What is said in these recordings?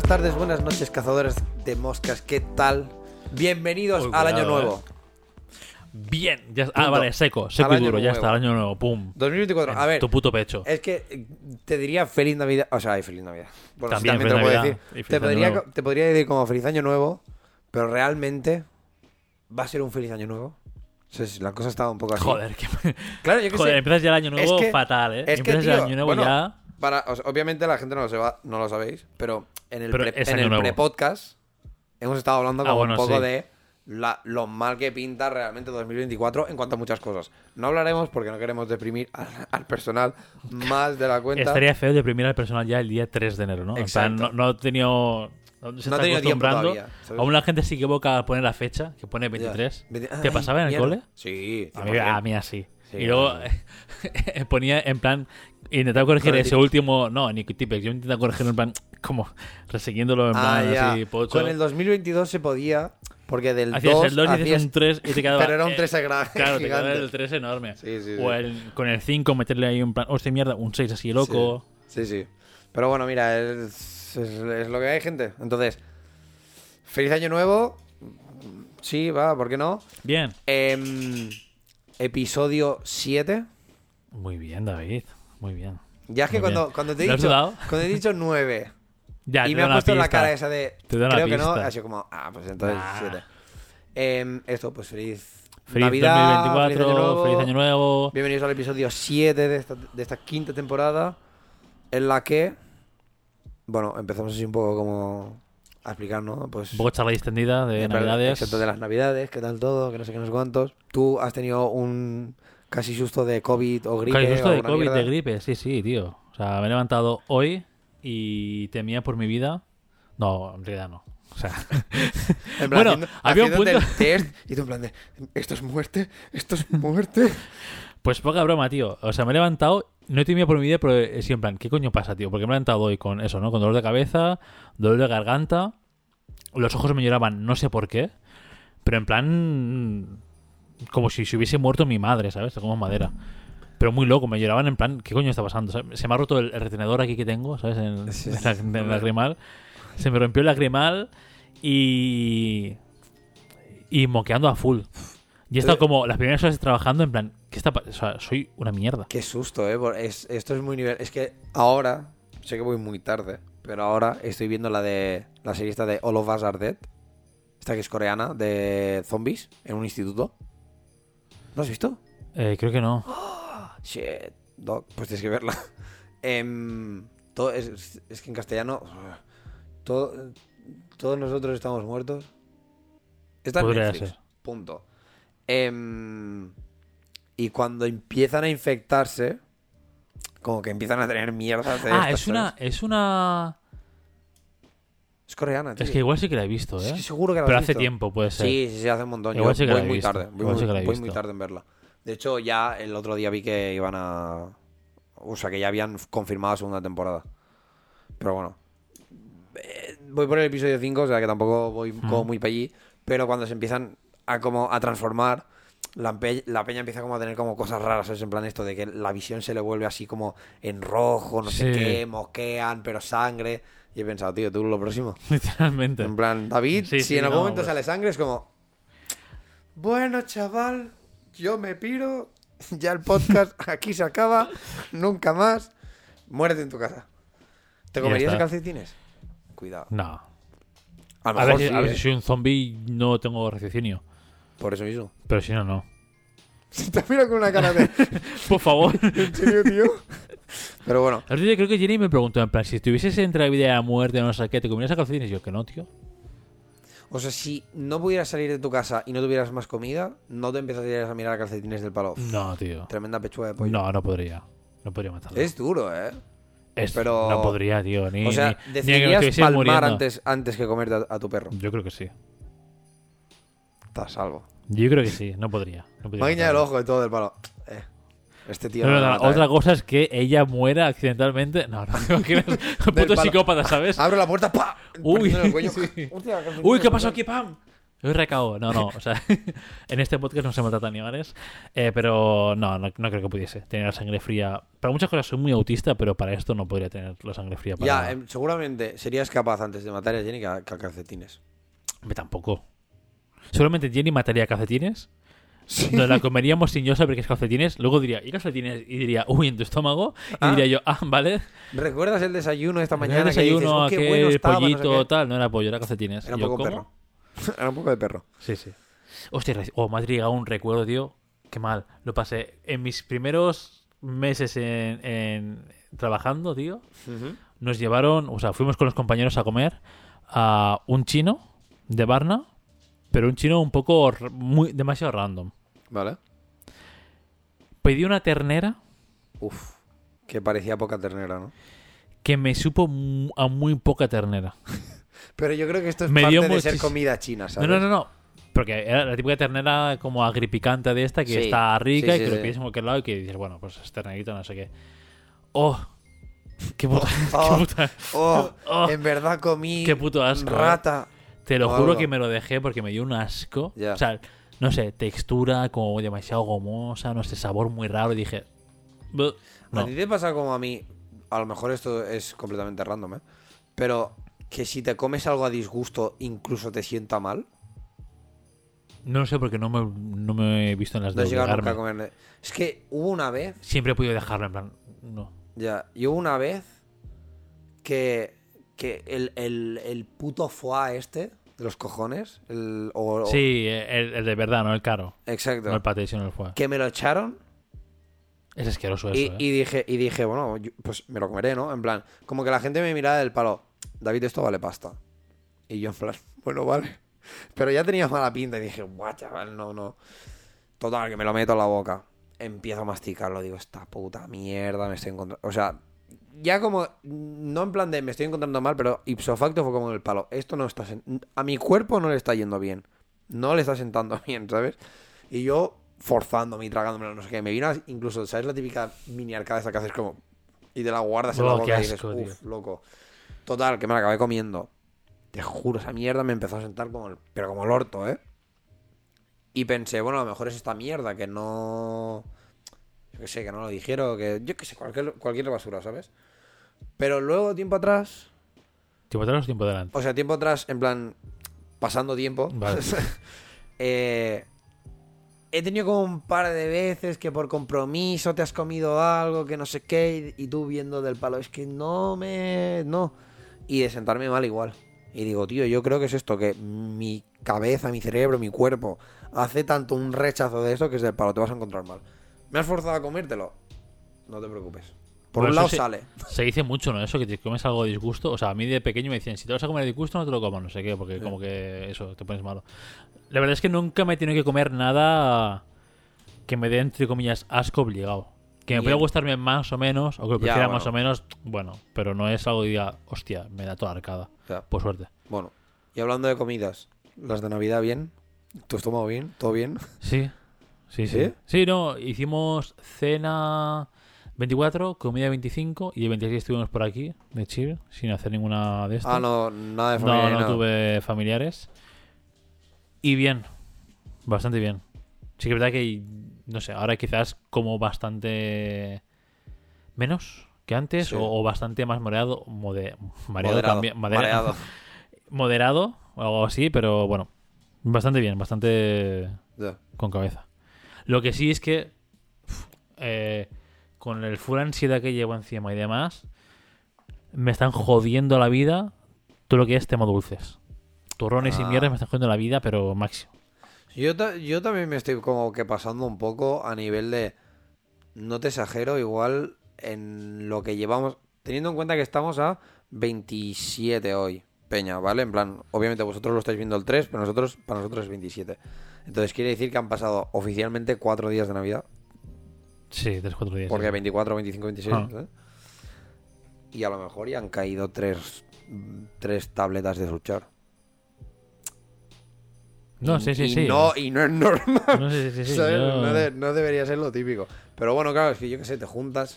buenas tardes, buenas noches, cazadores de moscas. ¿Qué tal? Bienvenidos Uy, al año cuidado, nuevo. Bien, ya. Punto. Ah, vale, seco, seco y año duro, ya nuevo. está, el año nuevo, pum. 2024. A En ver, Tu puto pecho. es que eh, te diría feliz Navidad. O sea, feliz Navidad. Bueno, sí, También también te lo feliz puedo Navidad decir. Te año podría, te podría decir como feliz año nuevo, pero realmente va a ser un feliz año nuevo. La cosa estaba un poco así. Joder, que... Claro, yo que Joder, sé. empiezas ya el año nuevo Es que- fatal, ¿eh? es que, empiezas tío, el año nuevo bueno, ya... Para, o sea, obviamente la gente no lo, sepa- no lo sabéis, pero en el, pre, en pre-podcast hemos estado hablando Ah, como bueno, un poco sí. de la- lo mal que pinta realmente 2024 en cuanto a muchas cosas. No hablaremos porque no queremos deprimir al, al personal más de la cuenta. Estaría feo deprimir al personal ya el día 3 de enero, ¿no? En plan, Exacto. no, no he tenido... No, se No está ha tenido tiempo acostumbrando. todavía. Aún la gente se equivoca a poner la fecha, que pone Ya. 23. Vete- ¿Te pasaba en el mierda. cole? Sí, A mí, 100%. a mí así. Sí, y luego ponía en plan, intentaba corregir ese último, no, ni tipex, yo intentaba corregirlo en plan, como resiguiéndolo en Ah, plan ya. así, pocho. Con el 2022 se podía, porque del Hacías 2 el 2 y hacías hacías- un 3 y te quedaba. Pero era un eh, 3 grande. Claro, te quedaba el 3 enorme. Sí, sí, sí. O el, con el 5 meterle ahí un plan, hostia mierda, un 6 así loco. Sí, sí. Pero bueno, mira, es, es- es lo que hay, gente. Entonces, feliz año nuevo. Sí, va, ¿por qué no? Bien. Em, episodio 7. Muy bien, David. Muy bien. Ya es que cuando, cuando te he ¿Lo has dicho cuando he dicho 9 Ya, y me ha puesto la cara esa de creo que no, ha sido como, ah, pues entonces Nah. 7. Em, esto, pues feliz, Feliz Navidad, 2024, feliz año nuevo. feliz año nuevo. Bienvenidos al episodio 7 de esta, de esta quinta temporada, en la que, bueno, empezamos así un poco como a explicar, ¿no? Pues, Un poco charla distendida de pero- Navidades. Excepto de las Navidades, qué tal todo, que no sé qué, no sé cuántos. Tú has tenido un casi susto de COVID o gripe. Casi susto de COVID, mierda. de gripe, sí, sí, tío. O sea, me he levantado hoy y temía por mi vida. No, en realidad no. O sea, En plan, Bueno, haciendo- había un punto- test y tú en plan de, esto es muerte, esto es muerte. pues poca broma, tío. O sea, me he levantado, no temía por mi vida, pero he sido en plan, ¿qué coño pasa, tío? Porque me he levantado hoy con eso, ¿no? Con dolor de cabeza, dolor de garganta, los ojos me lloraban, no sé por qué, pero en plan, como si se hubiese muerto mi madre, ¿sabes? Como madera. Pero muy loco, me lloraban en plan, ¿qué coño está pasando? ¿sabes? Se me ha roto el, el retenedor aquí que tengo, ¿sabes? En, en el lagrimal. Se me rompió el lagrimal y. Y moqueando a full. Y he estado como las primeras horas trabajando en plan, ¿qué está O sea, soy una mierda. Qué susto, ¿eh? Es- esto es muy nivel. Es que ahora, sé que voy muy tarde, pero ahora estoy viendo la de la serie esta de All of Us Are Dead. Esta que es coreana, de zombies, en un instituto. ¿No has visto? Eh, creo que no. Shit, pues tienes que verla. Em, todo, es, es que en castellano, todo, todos nosotros estamos muertos. Está en Podría Netflix, ser. punto. Em, y cuando empiezan a infectarse, como que empiezan a tener mierdas de Ah, estas, es una. ¿sabes? Es una. Es coreana, tío. Es que igual sí que la he visto, ¿eh? que seguro que la Pero has hace visto. tiempo, puede ser. Sí, sí, sí, hace un montón. Igual Yo sí que la voy he muy visto. tarde. Voy, Igual muy, sí que la he voy muy visto. tarde en verla. De hecho, ya el otro día vi que iban a. O sea, que ya habían confirmado segunda temporada. Pero bueno. Eh, Voy por el episodio 5, o sea que tampoco voy como muy para allí. Pero cuando se empiezan a como a transformar, la, la peña empieza como a tener como cosas raras. Es en plan esto de que la visión se le vuelve así como en rojo, no sé Sí. qué, mosquean, pero sangre. Y he pensado, tío, tú lo próximo. Literalmente. En plan, David, Sí, si sí, en algún no, momento pues. sale sangre, es como. Bueno, chaval, yo me piro. Ya el podcast aquí se acaba. Nunca más. Muérete en tu casa. ¿Te comerías calcetines? Cuidado. No. A lo A mejor ver, si, sí, a ver ¿eh? si soy un zombie no tengo raciocinio. Por eso mismo. Pero si no, no. Te miro con una cara de. Por favor. ¿En serio, tío? Pero bueno. El otro día creo que Jenny me preguntó, en plan, si estuvieses entre la vida y la muerte no sé qué, ¿te comerías a calcetines? Y yo, que no, tío. O sea, si no pudieras salir de tu casa y no tuvieras más comida, no te empezarías a mirar a calcetines del palo. No, tío. Tremenda pechuga de pollo. No, no podría. No podría matarlo. Es duro, ¿eh? Es- pero- No podría, tío. Ni, O sea, ni- ni que me palmar muriendo. antes, antes que comerte a, a tu perro. Yo creo que sí. Estás salvo. Yo creo que sí. No podría. No podría guiñado el ojo y todo del palo. Eh, este tío No, no, no, mata, Otra eh. cosa es que ella muera accidentalmente. No, no, eres un puto psicópata, ¿sabes? Abro la puerta, ¡pa! Uy, sí. Hostia, Uy, ¿qué pasó aquí, pam? Hoy recao. No, no. O sea, en este podcast no se maltrata animales. eh, pero no, no, no creo que pudiese tener la sangre fría. Para muchas cosas soy muy autista, pero para esto no podría tener la sangre fría. Para... Ya, em, seguramente serías capaz antes de matar a Jenny que a, que a calcetines. Tampoco. Seguramente Jenny mataría calcetines. Nos la comeríamos sin yo saber que es calcetines. Luego diría, ¿y calcetines? Y diría, uy, en tu estómago. Y Ah. diría yo, ah, vale. ¿Recuerdas el desayuno esta mañana? Que dices, desayuno, "Oh, qué aquel bueno estaba", no sé pollito, qué? tal. No era pollo, era calcetines. Era un yo, poco ¿cómo? perro. Era un poco de perro. Sí, sí. Hostia, oh, me ha llegado un recuerdo, tío. Qué mal. Lo pasé en mis primeros meses en, en- trabajando, tío. Nos llevaron, o sea, fuimos con los compañeros a comer a un chino de Varna, pero un chino un poco muy demasiado random. Vale. Pedí una ternera Uf. Que parecía poca ternera, ¿no? que me supo a muy poca ternera. Pero yo creo que esto es Me parte dio de ser comida china, No, ¿sabes? no, no, no. Porque era la típica ternera como agripicante de esta que Sí, está rica sí, y que sí, lo sí. pides en cualquier lado y que dices, bueno, pues es ternerito, no sé qué. ¡Oh! ¡Qué puta! Oh, Oh, Oh, en verdad comí qué puto asco! ¿eh? Te lo o juro algo. que me lo dejé porque me dio un asco. O sea, no sé, textura como demasiado gomosa, no sé, sabor muy raro. Y dije. A ti te pasa como a mí, a lo mejor esto es completamente random, ¿eh? Pero que si te comes algo a disgusto, incluso te sienta mal. no lo sé porque no me, no me he visto en las No de nunca a comer. Es que hubo una vez, Siempre he podido dejarlo en plan, no. ya, y hubo una vez que, que el, el, el puto foie este, de los cojones, el, o, Sí, el, el de verdad, no el caro. exacto, No el paté, sino el foie. que me lo echaron Es asqueroso eso, y, ¿eh? y dije, y dije, bueno, yo- pues me lo comeré, ¿no? En plan, como que la gente me miraba del palo, David, esto vale pasta. Y yo en plan, bueno, vale. Pero ya tenía mala pinta y dije, guau, chaval, no, no. Total, que me lo meto en la boca. Empiezo a masticarlo, digo, esta puta mierda me estoy encontrando. O sea, ya como, no en plan de me estoy encontrando mal, pero ipso facto fue como en el palo. Esto no está. A mi cuerpo no le está yendo bien. No le está sentando bien, ¿sabes? Y yo forzándome y tragándomelo, no sé qué. Me vino incluso, ¿sabes la típica mini arcada esa que haces como. Y te la guardas en la Oh, boca qué y dices, asco, uff, loco. Total, que me la acabé comiendo. Te juro, esa mierda me empezó a sentar como el, pero como el orto, ¿eh? Y pensé, bueno, a lo mejor es esta mierda que no. Qué sé, que no lo dijeron, que. Yo qué sé, cualquier, cualquier basura, ¿sabes? Pero luego, tiempo atrás. Tiempo atrás o tiempo adelante. O sea, tiempo atrás, en plan. Pasando tiempo. Vale. eh, he tenido como un par de veces que por compromiso te has comido algo, que no sé qué, y, y tú viendo del palo, es que no me. No. Y de sentarme mal igual. Y digo, tío, yo creo que es esto, que mi cabeza, mi cerebro, mi cuerpo hace tanto un rechazo de eso que es del palo, te vas a encontrar mal. ¿Me has forzado a comértelo? No te preocupes. Por Pero un lado sí- sale. Se dice mucho, ¿no? Eso, que te comes algo de disgusto. O sea, a mí de pequeño me decían, si te vas a comer de disgusto, no te lo comas, no sé qué, porque Sí. como que eso, te pones malo. La verdad es que nunca me he tenido que comer nada que me dé, entre comillas, asco obligado. Que me pueda gustarme más o menos, o que lo prefiera bueno. más o menos, bueno, pero no es algo que diga, hostia, me da toda arcada. Ya. Por suerte. Bueno, y hablando de comidas, las de Navidad bien, tu estómago bien, todo bien. Sí, sí, sí. ¿Sí? Sí, no, hicimos cena 24, comida 25 y el 26 estuvimos por aquí, de chill, sin hacer ninguna de estas. Ah, no, nada de No, familia. no nada. tuve familiares. Y bien, bastante bien. Sí que es verdad que, no sé, ahora quizás como bastante menos que antes Sí. o, o bastante más moderado, mode- mareado Moderado, también, madera- mareado. moderado o algo así, pero bueno, bastante bien, bastante con cabeza. Lo que sí es que uf, eh, con el full ansiedad que llevo encima y demás, me están jodiendo la vida todo lo que es tema dulces. Turrones y Ah. mierdas me están jodiendo la vida, pero máximo. Yo, ta- yo también me estoy como que pasando un poco a nivel de. No te exagero, igual en lo que llevamos. Teniendo en cuenta que estamos a 27 hoy, Peña, ¿vale? En plan, obviamente vosotros lo estáis viendo el 3, pero nosotros, para nosotros es 27. Entonces quiere decir que han pasado oficialmente 4 días de Navidad. Sí, tres, cuatro días. Porque sí. 24, 25, 26. Ah. ¿eh? Y a lo mejor ya han caído tres, tres tabletas de suchar. No, sí, sí, y sí. No, y no es normal. No, sí, sí, sí, yo- No, de- no debería ser lo típico. Pero bueno, claro, es que yo qué sé, te juntas.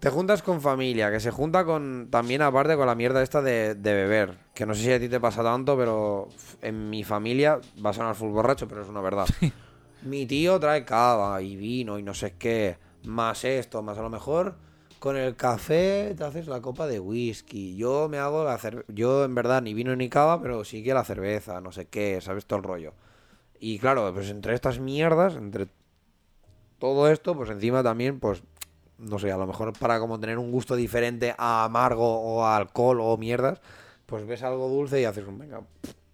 Te juntas con familia, que se junta con también aparte con la mierda esta de, de beber. Que no sé si a ti te pasa tanto, pero en mi familia va a sonar full borracho, pero es una verdad. Mi tío trae cava y vino y no sé qué, más esto, más a lo mejor con el café te haces la copa de whisky. Yo me hago la cerveza. Yo en verdad ni vino ni cava, pero sí que la cerveza, no sé qué, ¿sabes? Todo el rollo. Y claro, pues entre estas mierdas, entre todo esto, pues encima también, pues, no sé, a lo mejor para como tener un gusto diferente a amargo o a alcohol o mierdas, pues ves algo dulce y haces un, venga,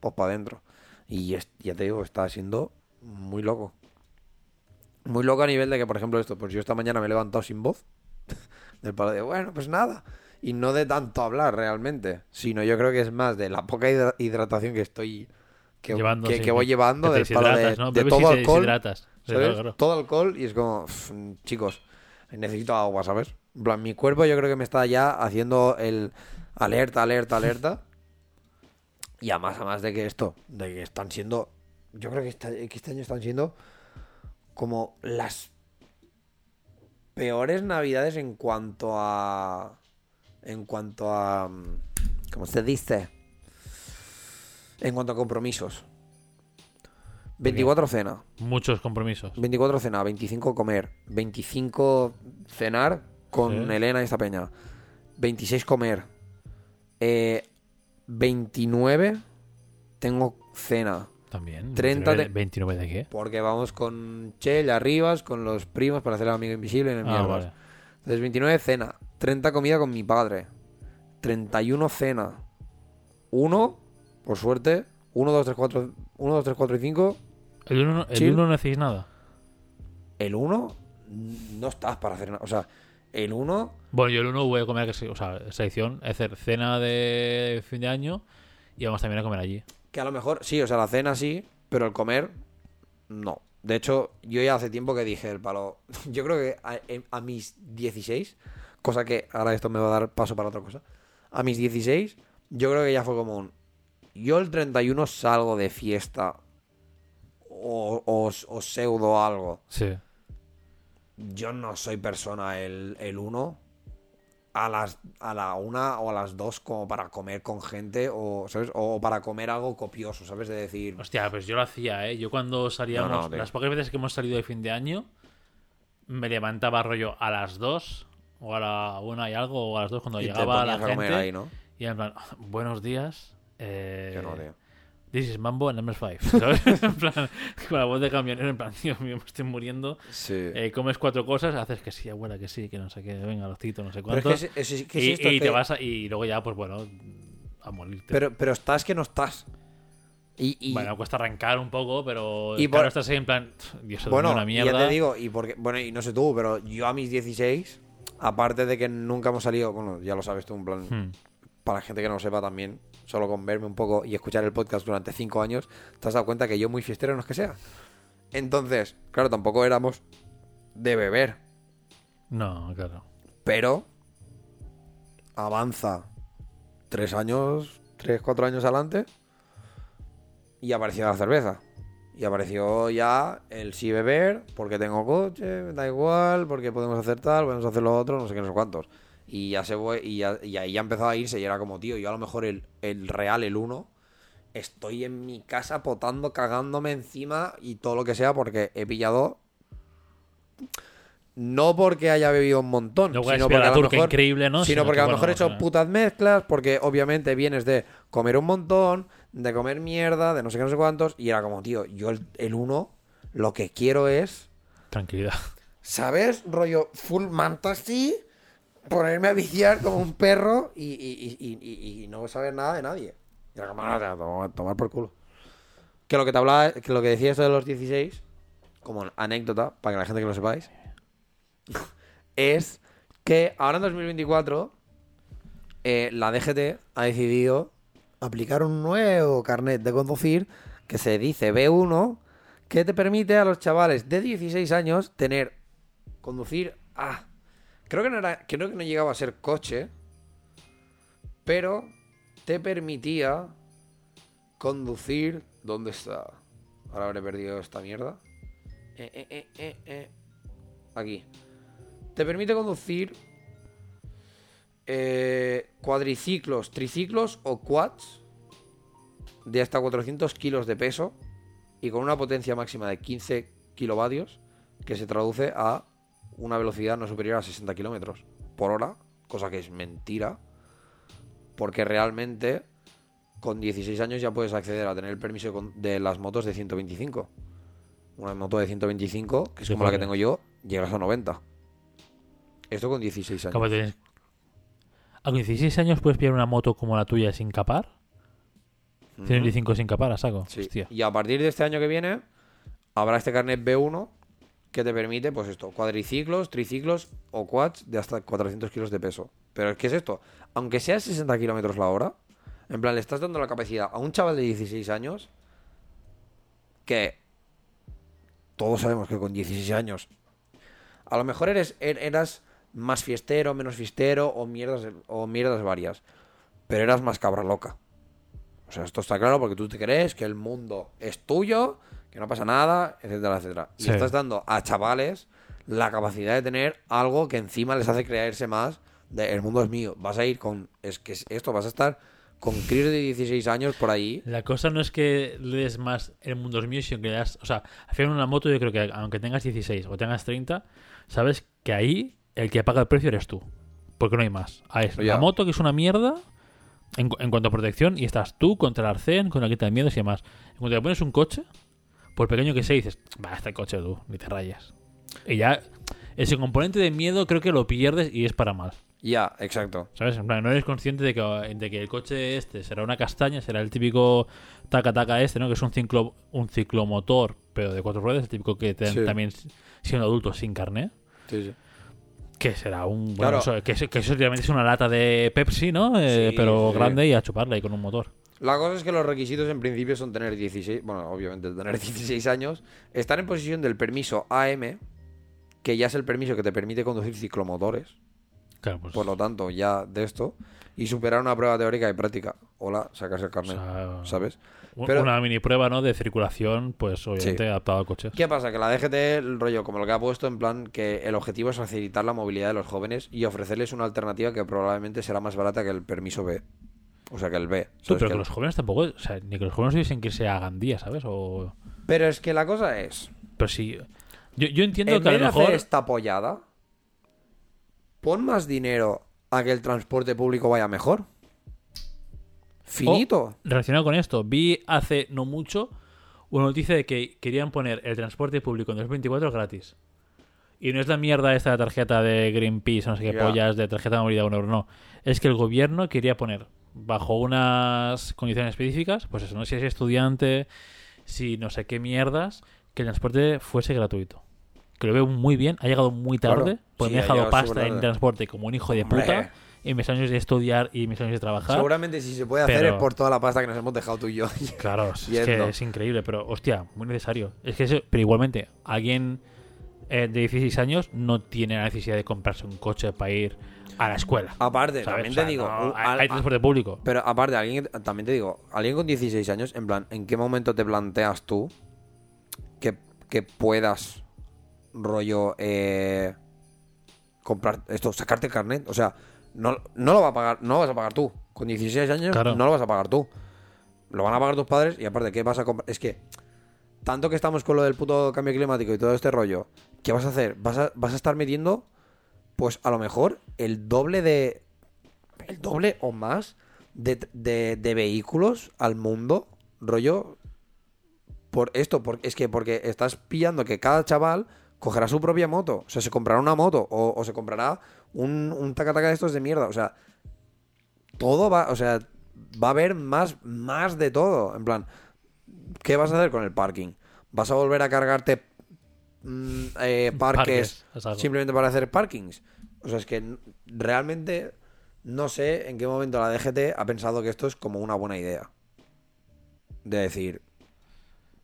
pues para adentro. Y es- ya te digo, está siendo muy loco. Muy loco a nivel de que, por ejemplo, esto, pues yo esta mañana me he levantado sin voz. Del palo de, bueno, pues nada. Y no de tanto hablar realmente, sino yo creo que es más de la poca hidra- hidratación que estoy. que, Llevando, que, sí, que voy llevando del palo de, todo alcohol. Todo alcohol y es como, "Uf, chicos, necesito agua, ¿sabes? En plan, mi cuerpo yo creo que me está ya haciendo el alerta, alerta, alerta. Y además, además de que esto, de que están siendo, yo creo que este año están siendo como las peores navidades en cuanto a, en cuanto a, mm, ¿cómo se dice? En cuanto a compromisos. 24 cena. Muchos compromisos. 24 cena, 25 comer, 25 cenar con Sí. Elena y esta peña, 26 comer, eh, 29 tengo cena, También. 30 de- 29 de qué? porque vamos con Chell Arribas, con los primos para hacer el amigo invisible en el Ah, vale. Entonces 29 cena, 30 comida con mi padre, 31 cena, 1, por suerte, 1, 2, 3, 4, 1, 2, 3, 4 y 5, El 1 no, el no hacéis nada. el 1 no estás para hacer nada, o sea, el 1... Bueno, yo el 1 voy a comer, o sea, esa edición, es hacer cena de fin de año y vamos también a comer allí. Que a lo mejor, sí, o sea, la cena sí, pero el comer, no. De hecho, yo ya hace tiempo que dije el palo. Yo creo que a, a mis 16, cosa que ahora esto me va a dar paso para otra cosa. A mis 16, yo creo que ya fue como un. Yo el 31 salgo de fiesta o, o, o pseudo algo. Sí. Yo no soy persona el, el 1 a las a la una o a las 2 como para comer con gente o ¿sabes? o para comer algo copioso, ¿sabes? De decir, Hostia, pues yo lo hacía, ¿eh? Yo cuando salíamos, No, no, tío. las pocas veces que hemos salido de fin de año, me levantaba rollo a las 2 o a la 1 y algo, o a las 2 cuando y te llegaba la ponías a comer gente. ahí, ¿no? Y en plan, buenos días. Eh, Yo no. This is Mambo and number 5. ¿Sabes? en plan, con la voz de camionero, en plan, tío mío, me estoy muriendo. Sí. Eh, comes cuatro cosas, haces que sí, abuela, que sí, que no sé qué, venga, los no sé pero es que, es, que y, es y es te que- vas a- y luego ya, pues bueno, a morirte. pero, pero estás que no estás. Y, y- Bueno, cuesta arrancar un poco, pero Y claro, estás ahí en plan, Dios, bueno, una mierda. ya te digo, y porque, bueno, y no sé tú, pero yo a mis 16, aparte de que nunca hemos salido, bueno, ya lo sabes tú, en plan, Hmm. para la gente que no lo sepa también, solo con verme un poco y escuchar el podcast durante 5 años, te has dado cuenta que yo muy fiestero no es que sea. Entonces, claro, tampoco éramos de beber, No, claro. pero avanza 3 años, 3, 4 años adelante y apareció la cerveza. Y apareció ya el sí beber, porque tengo coche, da igual, porque podemos hacer tal, podemos hacer lo otro, no sé qué, no sé cuántos. Y ya se fue, y, ya- y ahí ya empezó a irse y era como, tío, yo a lo mejor el, el real, el 1, estoy en mi casa potando, cagándome encima y todo lo que sea porque he pillado... No porque haya bebido un montón, es sino porque a lo mejor increíble, ¿no? sino porque que, a lo mejor he hecho putas mezclas, porque obviamente vienes de comer un montón, de comer mierda, de no sé qué, no sé cuántos, y era como, tío, yo el, el uno, lo que quiero es, Tranquilidad. ¿sabes? Rollo full fantasy, ponerme a viciar como un perro y, y- y- y- no saber nada de nadie. Y era como, "Ah, te- toma- tomar por culo. Que lo que te hablaba, que lo que decía esto de los 16, como anécdota, para que la gente que lo sepáis, es que ahora en 2024 eh, la DGT ha decidido aplicar un nuevo carnet de conducir que se dice B1 que te permite a los chavales de 16 años tener conducir a creo que no era creo que no llegaba a ser coche pero te permitía conducir ¿dónde está? ahora habré perdido esta mierda Eh, eh, eh, eh, eh. aquí te permite conducir eh, cuadriciclos, triciclos o quads de hasta 400 kilos de peso y con una potencia máxima de 15 kilovatios que se traduce a una velocidad no superior a 60 kilómetros por hora, cosa que es mentira, porque realmente con 16 años ya puedes acceder a tener el permiso de las motos de 125. Una moto de 125, que es Sí, como la que tengo yo, llegas a 90. Esto con 16 años. Tienes- A con 16 años puedes pillar una moto como la tuya sin capar. Ujú. 125 sin capar, a saco. Sí. Y a partir de este año que viene, habrá este carnet B1 que te permite, pues esto, cuadriciclos, triciclos o quads de hasta 400 kilos de peso. Pero ¿qué es esto? Aunque sea 60 kilómetros la hora, en plan, le estás dando la capacidad a un chaval de 16 años que todos sabemos que con 16 años a lo mejor eres, er- eras más fiestero, menos fiestero o mierdas, o mierdas varias, pero eras más cabra loca. O sea, esto está claro porque tú te crees que el mundo es tuyo, que no pasa nada, etcétera, etcétera. Y Sí. estás dando a chavales la capacidad de tener algo que encima les hace creerse más de el mundo es mío. Vas a ir con es que es esto, vas a estar con críos de 16 años por ahí. La cosa no es que le des más el mundo es mío, sino que le das. O sea, al final una moto, yo creo que aunque tengas 16 o tengas 30, sabes que ahí el que paga el precio eres tú. Porque no hay más. Ahí es la moto, que es una mierda en cuanto a protección, y estás tú contra el arcén, con la quita de miedos y demás. En cuanto te pones un coche, por pequeño que sea, dices, va, este coche tú, ni te rayes. Y ya, ese componente de miedo creo que lo pierdes y es para mal. Ya, exacto. ¿Sabes? En plan, no eres consciente de que, de que el coche este será una castaña, será el típico taca-taca este, ¿no? Que es un, ciclo, un ciclomotor, pero de cuatro ruedas, el típico que te Sí. también siendo adulto sin carné. Sí, sí. Que será un. Claro. Bueno, eso, que, eso- que eso es una lata de Pepsi, ¿no? Eh, Sí, pero sí. grande y a chuparla y con un motor. La cosa es que los requisitos en principio son tener 16, bueno, obviamente tener 16 años, estar en posesión del permiso AM, que ya es el permiso que te permite conducir ciclomotores, Claro, pues. por lo tanto, ya de esto, y superar una prueba teórica y práctica. Hola, sacarse el o carnet, sea, ¿sabes? Pero- Una mini prueba, ¿no? De circulación, pues obviamente Sí. adaptado al coche. ¿Qué pasa? Que la DGT, el rollo, como lo que ha puesto, en plan que el objetivo es facilitar la movilidad de los jóvenes y ofrecerles una alternativa que probablemente será más barata que el permiso B. O sea, que el B. Pero Que los jóvenes tampoco. O sea, ni que los jóvenes tuviesen que irse a Gandía, ¿sabes? O. Pero es que la cosa es, Pero sí. Yo, yo entiendo en que a vez lo de mejor. hacer esta apoyada, pon más dinero a que el transporte público vaya mejor. Finito. Relacionado con esto, vi hace no mucho una noticia de que querían poner el transporte público en 2024 gratis. Y no es la mierda esta de tarjeta de Greenpeace, no sé qué pollas, de tarjeta de movilidad euro, no. Es que el gobierno quería poner, bajo unas condiciones específicas, pues eso, no si es estudiante, si no sé qué mierdas, que el transporte fuese gratuito. Que lo veo muy bien, ha llegado muy tarde, Claro. pues Sí, me he ha dejado pasta en transporte como un hijo de Hombre. puta, y mis años de estudiar y mis años de trabajar. Seguramente si se puede hacer Pero- es por toda la pasta que nos hemos dejado tú y yo. Claro, es que es increíble, pero hostia, muy necesario. Es que eso- pero igualmente, alguien eh, de 16 años no tiene la necesidad de comprarse un coche para ir a la escuela. Aparte, ¿sabes? también O sea, te digo, no, hay, transporte público. Pero aparte, alguien, también te digo, alguien con 16 años, en plan, ¿en qué momento te planteas tú que, que puedas, rollo, eh, comprar esto, sacarte el carnet? O sea, no, no lo va a pagar, no lo vas a pagar tú. Con 16 años Claro. no lo vas a pagar tú. Lo van a pagar tus padres y aparte, ¿qué vas a comprar? Es que, tanto que estamos con lo del puto cambio climático y todo este rollo, ¿qué vas a hacer? Vas a, vas a estar metiendo, pues a lo mejor, el doble de, el doble o más de, de- de vehículos al mundo, rollo, por esto, porque es que porque estás pillando que cada chaval cogerá su propia moto, o sea, se comprará una moto o, o se comprará un, un taca-taca de estos de mierda, o sea, todo va, o sea, va a haber más, más de todo, en plan, ¿qué vas a hacer con el parking? ¿Vas a volver a cargarte mm, eh, parques simplemente para hacer parkings? O sea, es que realmente no sé en qué momento la DGT ha pensado que esto es como una buena idea. De decir,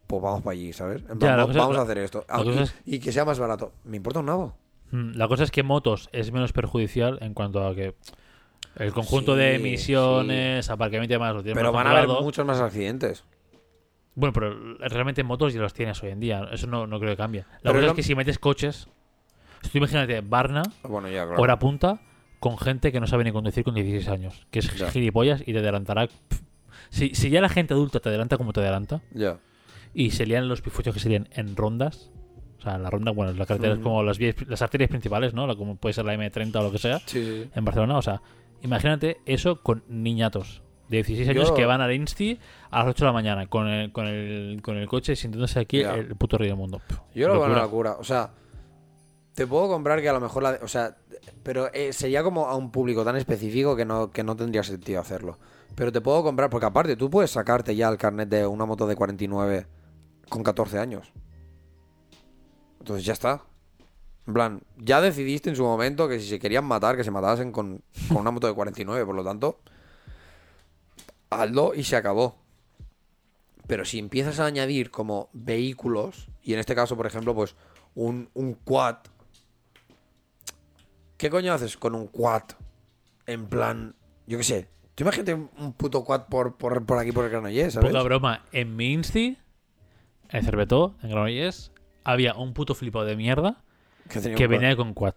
pues vamos para allí, ¿sabes? En plan, Ya, vamos a hacer esto. Ah, y, es- y que sea más barato. Me importa un nabo. Mm, La cosa es que motos es menos perjudicial en cuanto a que el conjunto de Sí, emisiones, aparcamiento y demás lo Pero van a haber muchos más accidentes. Bueno, pero realmente motos ya los tienes hoy en día. Eso no, no creo que cambie. La lo- es que si metes coches, tú imagínate Barna, Bueno, ya, claro. hora punta, con gente que no sabe ni conducir con 16 años. Que es Ya. gilipollas y te adelantará. Si, si ya la gente adulta te adelanta como te adelanta, Ya. y serían los pifuchos que serían en rondas. O sea, la ronda, bueno, la carretera es como las, vías, las arterias principales, ¿no? La, como puede ser la M30 o lo que sea, Sí, sí, sí. en Barcelona. O sea, imagínate eso con niñatos de 16 años Yo- que van al Insti a las 8 de la mañana con el, con el, con el coche sintiéndose aquí el puto rey del mundo. Yo lo veo una locura. O sea, te puedo comprar que a lo mejor la. O sea, pero eh, sería como a un público tan específico que no, que no tendría sentido hacerlo. Pero te puedo comprar, porque aparte tú puedes sacarte ya el carnet de una moto de 49 con 14 años. Entonces ya está. En plan, ya decidiste en su momento que si se querían matar, que se matasen con, con una moto de 49. Por lo tanto, hazlo y se acabó. Pero si empiezas a añadir como vehículos, y en este caso, por ejemplo, pues un, un quad. ¿Qué coño haces con un quad? En plan, yo qué sé. Tú imagínate un puto quad por, por, por aquí, por el Granollers, ¿sabes? Poca broma, en mi Insti, en Cervetó, en Granollers, había un puto flipo de mierda Que, que venía con quad.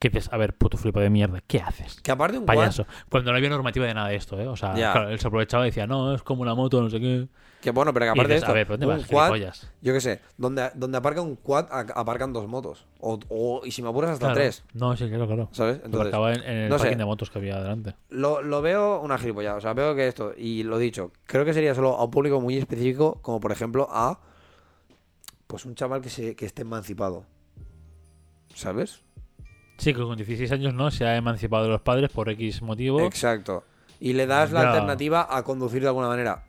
Que dices, a ver, puto flipo de mierda, ¿qué haces? Que aparte un Payaso. Cuando no había normativa de nada de esto, ¿eh? O sea, claro, él se aprovechaba y decía, no, es como una moto, no sé qué. que bueno, pero que aparte de dices, esto, a ver, ¿dónde un vas, quad, yo qué sé, donde, donde aparca un quad, aparcan dos motos. O, o- y si me apuras hasta Claro. tres, No, sí, claro, claro. ¿sabes? Entonces, acaba en, en el no sé. de motos que había adelante. Lo, lo veo una gilipollada. O sea, veo que esto, y lo dicho, creo que sería solo a un público muy específico, como por ejemplo a pues un chaval que se, que esté emancipado. ¿Sabes? Sí, que con 16 años no se ha emancipado de los padres por X motivo. Exacto. Y le das la Ya. alternativa a conducir de alguna manera.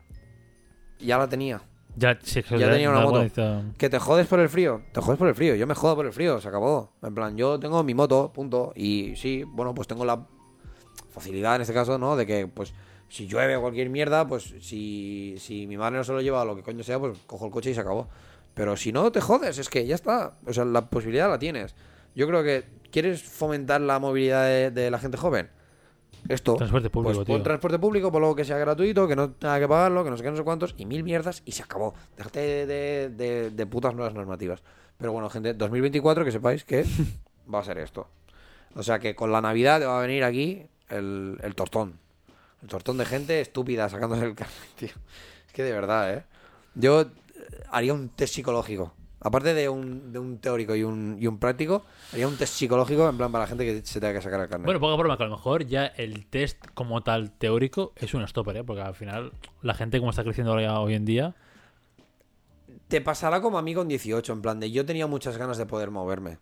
Ya la tenía. Ya, sí, Ya tenía una moto. igual, ¿Que te jodes por el frío? Te jodes por el frío. Yo me jodo por el frío, se acabó. En plan, yo tengo mi moto, punto. Y sí, bueno, pues tengo la facilidad en este caso, ¿no? De que, pues, si llueve o cualquier mierda, pues si, si mi madre no se lo lleva a lo que coño sea, pues cojo el coche y se acabó. Pero si no, te jodes, es que ya está. O sea, la posibilidad la tienes. Yo creo que, ¿quieres fomentar la movilidad de, de la gente joven? Esto. Transporte público, pues tío. transporte público, por luego que sea gratuito, que no tenga que pagarlo, que no sé qué, no sé cuántos, y mil mierdas, y se acabó. Déjate de, de, de- de putas nuevas normativas. Pero bueno, gente, 2024, que sepáis que va a ser esto. O sea que con la Navidad va a venir aquí el, el tortón. El tortón de gente estúpida sacándose el carnet, tío. Es que de verdad, ¿eh? Yo eh, haría un test psicológico. Aparte de un, de un teórico y un, y un práctico, haría un test psicológico en plan para la gente que se tenga que sacar el carnet. Bueno, poca broma, que a lo mejor ya el test como tal teórico es un stopper, ¿eh? Porque al final la gente como está creciendo ahora hoy en día... Te pasará como a mí con 18, en plan de yo tenía muchas ganas de poder moverme.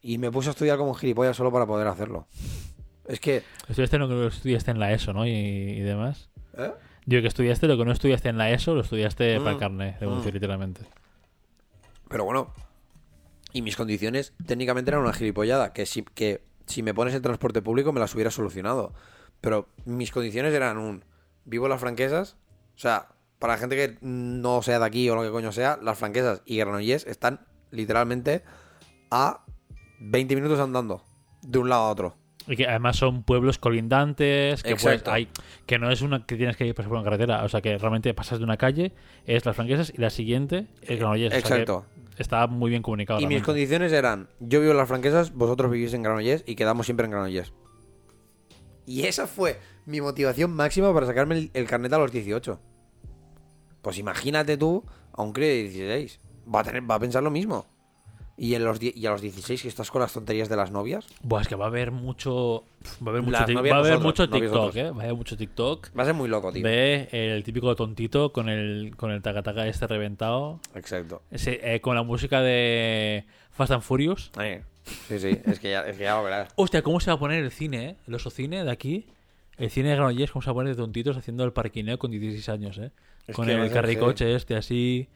Y me puse a estudiar como un gilipollas solo para poder hacerlo. Es que... Estudiaste lo que no estudiaste en la ESO, ¿no? Y, y demás. ¿eh? Yo que estudiaste lo que no estudiaste en la ESO, lo estudiaste Mm. para el carnet, de conducir, Mm. literalmente. Pero bueno. Y mis condiciones técnicamente eran una gilipollada. Que si, que si me pones el transporte público me las hubiera solucionado. Pero mis condiciones eran un... Vivo las franquesas. O sea, para la gente que no sea de aquí o lo que coño sea, las franquesas y Granollers están literalmente a 20 minutos andando. De un lado a otro. Y que además son pueblos colindantes, que, pues, hay, que no es una que tienes que ir por en carretera. O sea, que realmente pasas de una calle, es las franquesas, y la siguiente es Granollers. O sea, que Exacto. está muy bien comunicado. Y mis condiciones eran, yo vivo en las franquesas, vosotros vivís en Granollers y quedamos siempre en Granollers. Y esa fue mi motivación máxima para sacarme el, el carnet a los 18. Pues imagínate tú a un crío de 16. Va a, tener, va a pensar lo mismo. Y, en los, y a los 16 que estás con las tonterías de las novias, Buah, es que va a haber mucho. Va a haber mucho, tic- va a haber mucho TikTok. ¿eh? Va a haber mucho TikTok. va a ser muy loco, tío. Ve el típico tontito con el, con el taca este reventado. Exacto. Ese, eh, con la música de Fast and Furious. Eh, Sí, sí, es que, ya, es que ya lo verás. Hostia, ¿cómo se va a poner el cine, eh? El osocine de aquí. El cine de Granollers, ¿cómo se va a poner de tontitos haciendo el parquineo con 16 años, eh? Es con el carricoche este así.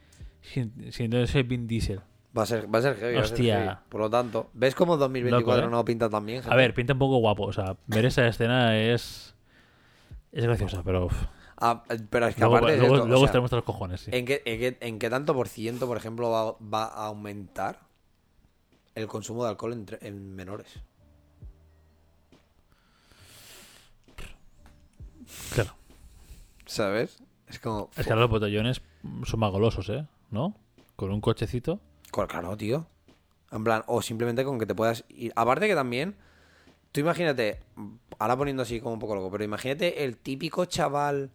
Sin ese Vin Diesel. Va a ser, va a ser heavy. va a ser Hostia. heavy. Por lo tanto, ¿ves cómo 2024 Loco, ¿eh? no pinta tan bien? A ver, pinta un poco guapo. O sea, ver esa escena es. Es graciosa, pero. Ah, pero es que Luego, aparte luego, esto, o luego sea, estaremos hasta los cojones, sí. ¿En qué, en, qué, en qué tanto por ciento, por ejemplo, va, va a aumentar el consumo de alcohol entre- en menores? Claro. ¿Sabes? Es como... Es que ahora los botellones son más golosos, ¿eh? ¿No? Con un cochecito. Claro, tío. En plan, o simplemente con que te puedas ir. Aparte que también, Tú imagínate, ahora poniendo así como un poco loco, pero imagínate el típico chaval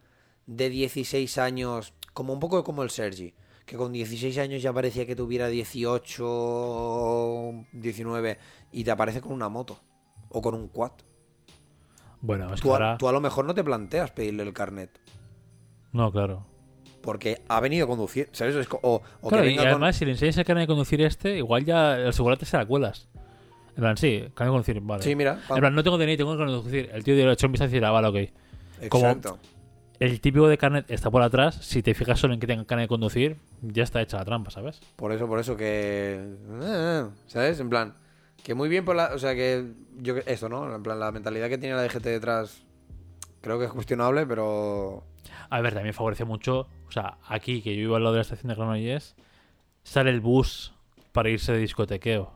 de 16 años, como un poco como el Sergi, que con 16 años ya parecía que tuviera 18, 19 y te aparece con una moto o con un quad. Bueno, es que Tú a, ahora... tú a lo mejor no te planteas pedirle el carnet. No, claro. Porque ha venido a conducir, ¿sabes? O, o Claro, que y venga con- además, si le enseñas el carnet de conducir este, igual ya el segurate se la cuelas. En plan, sí, carnet de conducir, vale. Sí, mira. En plan, no tengo DNI, tengo que conducir. El tío echó un vistazo y dirá, vale, ok. como- Exacto. El típico de carnet está por atrás. Si te fijas solo en que tenga carnet de conducir, ya está hecha la trampa, ¿sabes? Por eso, por eso que. eh, ¿Sabes? En plan. Que muy bien por la. O sea, que. yo Eso, ¿no? En plan, la mentalidad que tiene la DGT detrás. Creo que es cuestionable, pero. A ver, también favorece mucho. O sea, aquí, que yo vivo al lado de la estación de Granollers, sale el bus para irse de discotequeo.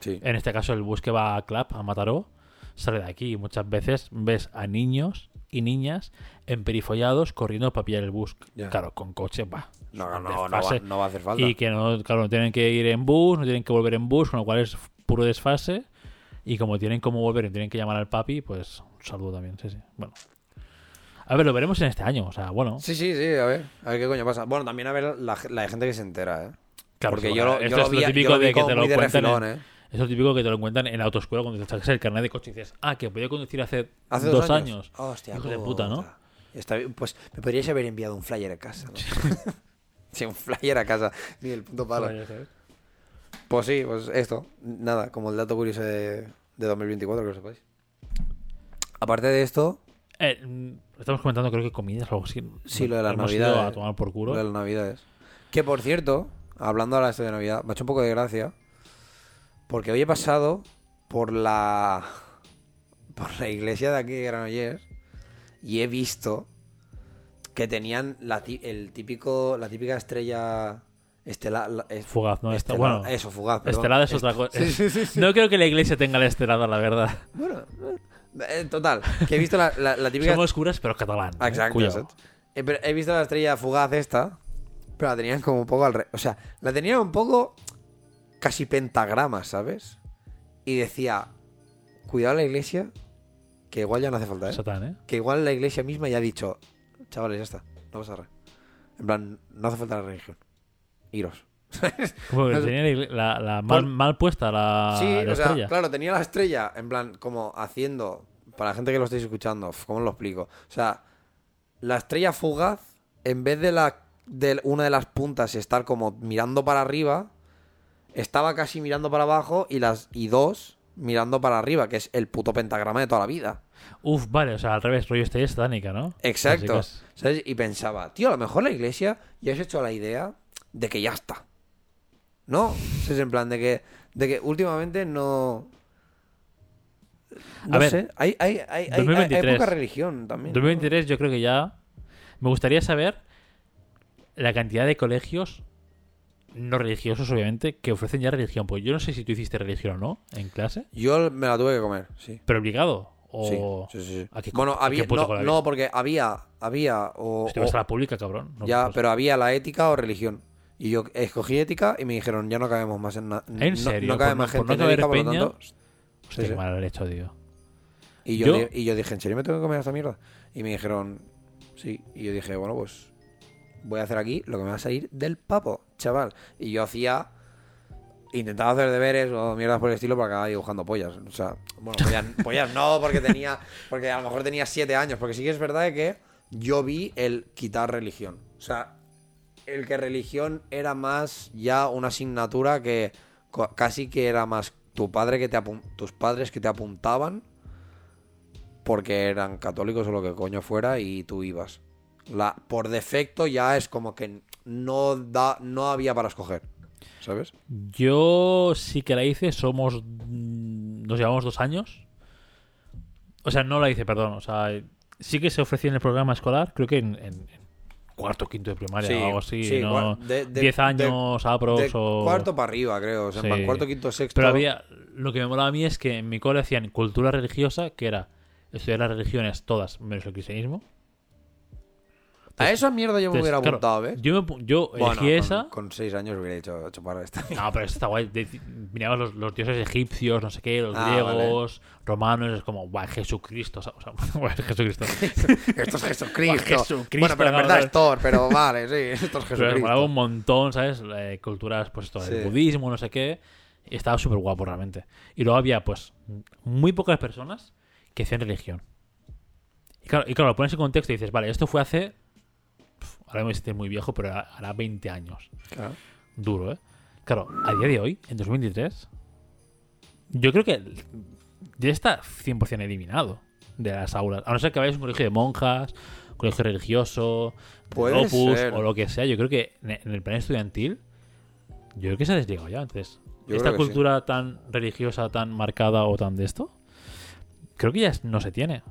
Sí. En este caso, el bus que va a Club, a Mataró, sale de aquí. Y muchas veces ves a niños y niñas emperifollados corriendo para pillar el bus. Claro, con coche, va. No, no, no, no, va, no va a hacer falta. Y que no, claro, no tienen que ir en bus, no tienen que volver en bus, con lo cual es puro desfase. Y como tienen como volver y tienen que llamar al papi, pues un saludo también, sí, sí. Bueno. A ver, lo veremos en este año, o sea, bueno. Sí, sí, sí, a ver. A ver qué coño pasa. Bueno, también a ver la, la gente que se entera, ¿eh? Claro, Porque sí, yo, lo, yo lo es vi, lo yo típico lo vi de que te lo cuentan en- refilón, ¿eh? Es lo típico que te lo cuentan en la autoescuela cuando te sacas el carnet de coche y dices, ah, que podía conducir hace, Hace dos, años. Hostia, Hijo de puta, ¿no? Está pues me podríais haber enviado un flyer a casa, ¿no? sí, un flyer a casa. Ni el punto palo. Pues sí, pues esto. Nada, como el dato curioso de, de 2024, que lo sepáis. Aparte de esto, Eh, mm, estamos comentando, creo que comidas o algo así. Sí, lo de las navidades. a tomar por culo. lo de las navidades. Que por cierto, hablando ahora de Navidad, me ha hecho un poco de gracia. Porque hoy he pasado por la. por la iglesia de aquí de Granollers. Y he visto que tenían la, el típico, la típica estrella estelar. la- es- Fugaz, ¿no? Bueno, eso, fugaz. perdón. estelada es otra cosa. Sí, sí, sí, sí. No creo que la iglesia tenga la estelada, la verdad. Bueno, eh, total. Que he visto la, la- la típica. Somos curas, pero catalán. ¿eh? Exacto. He, pero he visto la estrella fugaz esta, pero la tenían como un poco al revés. O sea, la tenían un poco casi pentagrama, ¿sabes? Y decía, cuidado la iglesia, que igual ya no hace falta, ¿eh? Satán, ¿eh? Que igual la iglesia misma ya ha dicho, chavales, ya está, no pasa nada. En plan, no hace falta la religión. Iros. Como que No tenía la, la- la mal, Por- mal puesta la, sí, la o sea, claro, tenía la estrella, en plan, como haciendo, para la gente que lo estáis escuchando, ¿cómo lo explico? O sea, la estrella fugaz, en vez de la de una de las puntas estar como mirando para arriba, estaba casi mirando para abajo y las y dos mirando para arriba, que es el puto pentagrama de toda la vida. Uf, vale, o sea, al revés, rollo estrella satánica, ¿no? Exacto. Y pensaba, tío, a lo mejor la iglesia ya has hecho la idea de que ya está. ¿No? Es en plan de que, de que últimamente no. No A ver, sé. Hay, hay, hay, hay- hay- hay 2023. poca religión también. ¿no? 2023 yo creo que ya... Me gustaría saber la cantidad de colegios no religiosos, obviamente, que ofrecen ya religión. Pues yo no sé si tú hiciste religión o no en clase, Yo me la tuve que comer, sí. pero obligado. O... Sí, sí, sí. ¿A qué- bueno, a había. No, no, porque había. Había. O, Si te vas o- a la pública, cabrón. No, ya, pues- pero había la ética o religión. Y yo escogí ética y me dijeron, ya no cabemos más en nada. ¿En serio? No, cabe más no- por gente no en ética, por lo peña, tanto. Hostia, sí, sí. mal hecho, tío. Y yo, Yo- di- y yo dije, ¿en serio me tengo que comer esta mierda? Y me dijeron, sí. Y yo dije, bueno, pues voy a hacer aquí lo que me va a salir del papo, chaval. Y yo hacía, intentaba hacer deberes o mierdas por el estilo para acabar dibujando pollas. O sea, bueno, pollas, pollas no, porque tenía, porque a lo mejor tenía siete años. Porque sí que es verdad que yo vi el quitar religión. O sea, el que religión era más ya una asignatura que casi que era más tu padre que te tus padres que te apuntaban porque eran católicos o lo que coño fuera y tú ibas. La, por defecto ya es como que no da no había para escoger. ¿Sabes? Yo sí que la hice, somos. mm, Nos llevamos dos años. O sea, no la hice, perdón. O sea, sí que se ofrecía en el programa escolar, creo que en, en- en cuarto quinto de primaria o algo así, sí, ¿no? de- de- 10 de- años, de o. cuarto para arriba, creo. O sea, Sí. cuarto, quinto, sexto. Pero había. Lo que me molaba a mí es que en mi cole hacían cultura religiosa, que era estudiar las religiones todas, menos el cristianismo. A esa mierda yo me Entonces, hubiera claro, apuntado, ¿ves? Yo, me yo Bueno, elegí con, esa. con seis años hubiera hecho chupar esta. No, pero está guay. Miraban los, los dioses egipcios, no sé qué, los Ah, griegos, romanos, es como, guay, Jesucristo. O sea, guay, Jesucristo. Esto es Jesucristo. Jesucristo, bueno, pero en verdad es Thor, pero vale, sí, esto es Pero Jesucristo. un montón, ¿sabes? Eh, culturas, pues esto, el Sí. budismo, no sé qué. Estaba súper guapo realmente. Y luego había, pues, muy pocas personas que hacían religión. Y claro, y claro, lo pones en contexto y dices, vale, esto fue hace. Ahora me a sentir muy viejo, pero hará- hará 20 años. Claro. Duro, ¿eh? Claro, a día de hoy, en 2023, yo creo que ya está 100% eliminado de las aulas. A no ser que vayas a un colegio de monjas, colegio religioso, Opus ser. o lo que sea. Yo creo que en el plan estudiantil, yo creo que se ha desligado ya. Entonces, Yo esta sí. cultura tan religiosa, tan marcada o tan de esto, creo que ya no se tiene.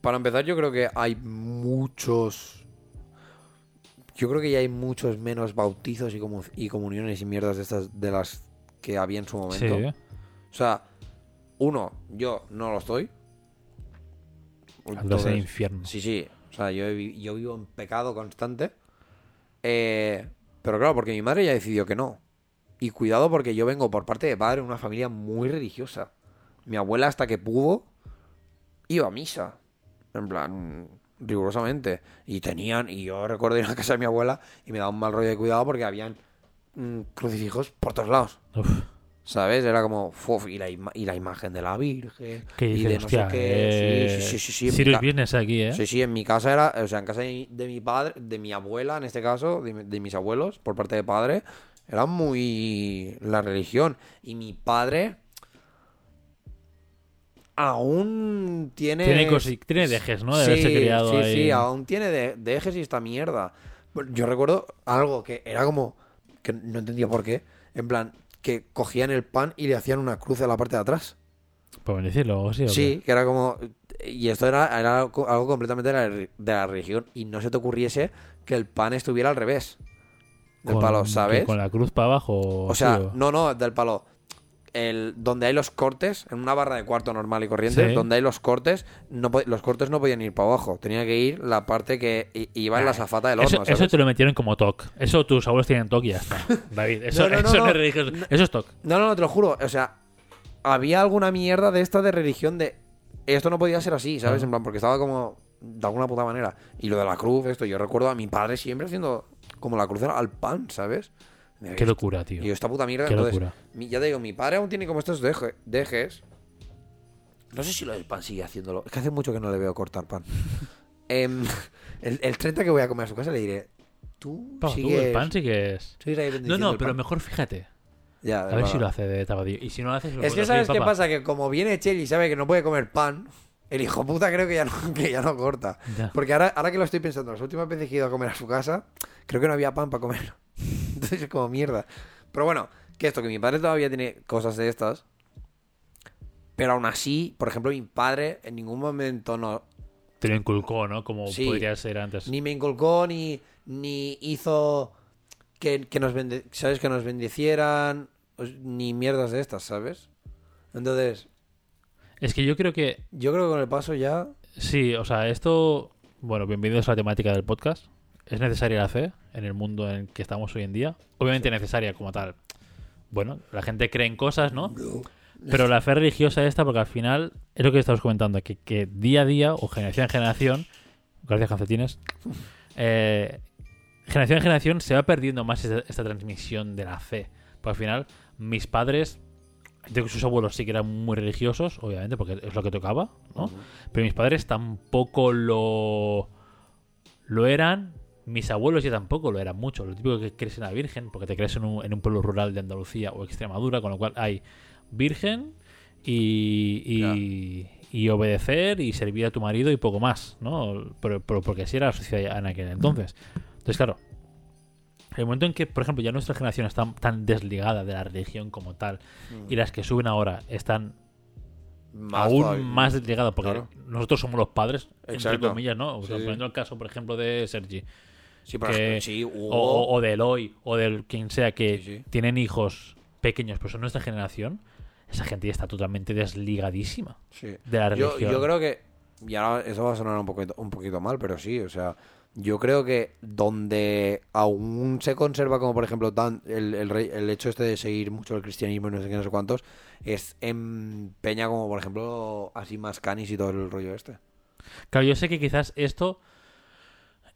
Para empezar, yo creo que hay muchos. Yo creo que ya hay muchos menos bautizos y, comu- y comuniones y mierdas de estas de las que había en su momento. Sí. O sea, uno, yo no lo estoy. Entonces, en infierno. Sí, sí. O sea, yo, yo vivo en pecado constante. Eh, pero claro, porque mi madre ya decidió que no. Y cuidado porque yo vengo por parte de padre de una familia muy religiosa. Mi abuela hasta que pudo iba a misa. En plan, rigurosamente. Y tenían, y yo recuerdo ir a casa de mi abuela y me daba un mal rollo de cuidado porque habían mm, crucifijos por todos lados. Uf, ¿Sabes? Era como, y, la y la imagen de la Virgen. que y de no sé qué. eh, Sí, sí, sí, sí, sí, ca- Business aquí, ¿eh? Sí, sí, en mi casa era, o sea, en casa de mi, de mi padre, de mi abuela en este caso, de, de mis abuelos, por parte de padre, era muy la religión. Y mi padre aún tiene... Tiene, cosi- tiene dejes, ¿no? De sí, haberse criado sí, ahí. sí, aún tiene de, de ejes y esta mierda. Yo recuerdo algo que era como, que no entendía por qué, en plan, que cogían el pan y le hacían una cruz a la parte de atrás. ¿Pueden decirlo o sí? o Sí, que era como. Y esto era, era algo completamente de la, de la religión. Y no se te ocurriese que el pan estuviera al revés. Del Con- palo, ¿sabes? Con la cruz para abajo. O sea, sí, o- no, no, del palo. El, donde hay los cortes, en una barra de cuarto normal y corriente, Sí. donde hay los cortes, no los cortes no podían ir para abajo. Tenía que ir la parte que iba en la zafata del eso, horno. eso te lo metieron como TOC. Eso tus abuelos tienen TOC y ya está. David, eso, No, no, no, eso no. es religioso. Eso es TOC. No, no, no, te lo juro. O sea, había alguna mierda de esta de religión de. Esto no podía ser así, ¿sabes? En plan, porque estaba como. De alguna puta manera. Y lo de la cruz, esto. Yo recuerdo a mi padre siempre haciendo. Como la cruz al pan, ¿sabes? Qué locura, tío. Y yo, esta puta mierda. Qué entonces, locura. mi- ya te digo, mi padre aún tiene como estos deje- dejes. No sé si lo del pan sigue haciéndolo. Es que hace mucho que no le veo cortar pan. Em, el, el 30 que voy a comer a su casa le diré. Tú tú, sigues. el pan sí que es. sigues No, no, pero mejor fíjate. Ya, A ver si lo hace de tabadillo. Y si no lo haces, Es que sabes qué pasa, que como viene Chel y sabe que no puede comer pan, el hijo puta creo que ya no, que ya no corta. Ya. Porque ahora, ahora que lo estoy pensando, las últimas veces que he ido a comer a su casa, creo que no había pan para comer. Entonces es como mierda. Pero bueno, que esto, que mi padre todavía tiene cosas de estas. Pero aún así, por ejemplo, mi padre en ningún momento no, Te lo inculcó, ¿no? Como Sí. podría ser antes. ni me inculcó ni, ni hizo que, que nos bende- ¿sabes? que nos bendecieran pues, ni mierdas de estas, ¿sabes? Entonces, Es que yo creo que yo creo que con el paso ya Sí, o sea, esto, bueno, bienvenidos a la temática del podcast. ¿Es necesaria la fe en el mundo en el que estamos hoy en día? Obviamente necesaria como tal. Bueno, la gente cree en cosas, ¿no? Pero la fe religiosa esta, porque al final, es lo que estamos comentando, que, que día a día, o generación en generación, gracias calcetines, eh, generación en generación se va perdiendo más esta, esta transmisión de la fe. Porque al final, mis padres, que sus abuelos sí que eran muy religiosos, obviamente, porque es lo que tocaba, ¿no? Pero mis padres tampoco lo, lo eran. Mis abuelos ya tampoco lo eran mucho. Lo típico que crees en la Virgen, porque te crees en un, en un pueblo rural de Andalucía o Extremadura, con lo cual hay Virgen y, y, y obedecer y servir a tu marido y poco más, ¿no? Pero, pero porque así era la sociedad en aquel entonces. Entonces, claro, el momento en que, por ejemplo, ya nuestra generación está tan desligada de la religión como tal y las que suben ahora están Más aún todavía. más desligado porque Claro. nosotros somos los padres entre comillas no o sea, Sí, sí. poniendo el caso por ejemplo de Sergi Sí, pero que- sí, o, hubo- o- o de Eloy o del quien sea que Sí, tienen hijos pequeños pero son nuestra generación esa gente ya está totalmente desligadísima sí. de la religión yo creo que. Y ahora eso va a sonar un poquito, un poquito mal, pero sí, o sea. yo creo que donde aún se conserva, como por ejemplo tan, el, el hecho este de seguir mucho el cristianismo y no sé qué, no sé cuántos, es en Peña como por ejemplo así más canis y todo el rollo este. Claro, yo sé que quizás esto.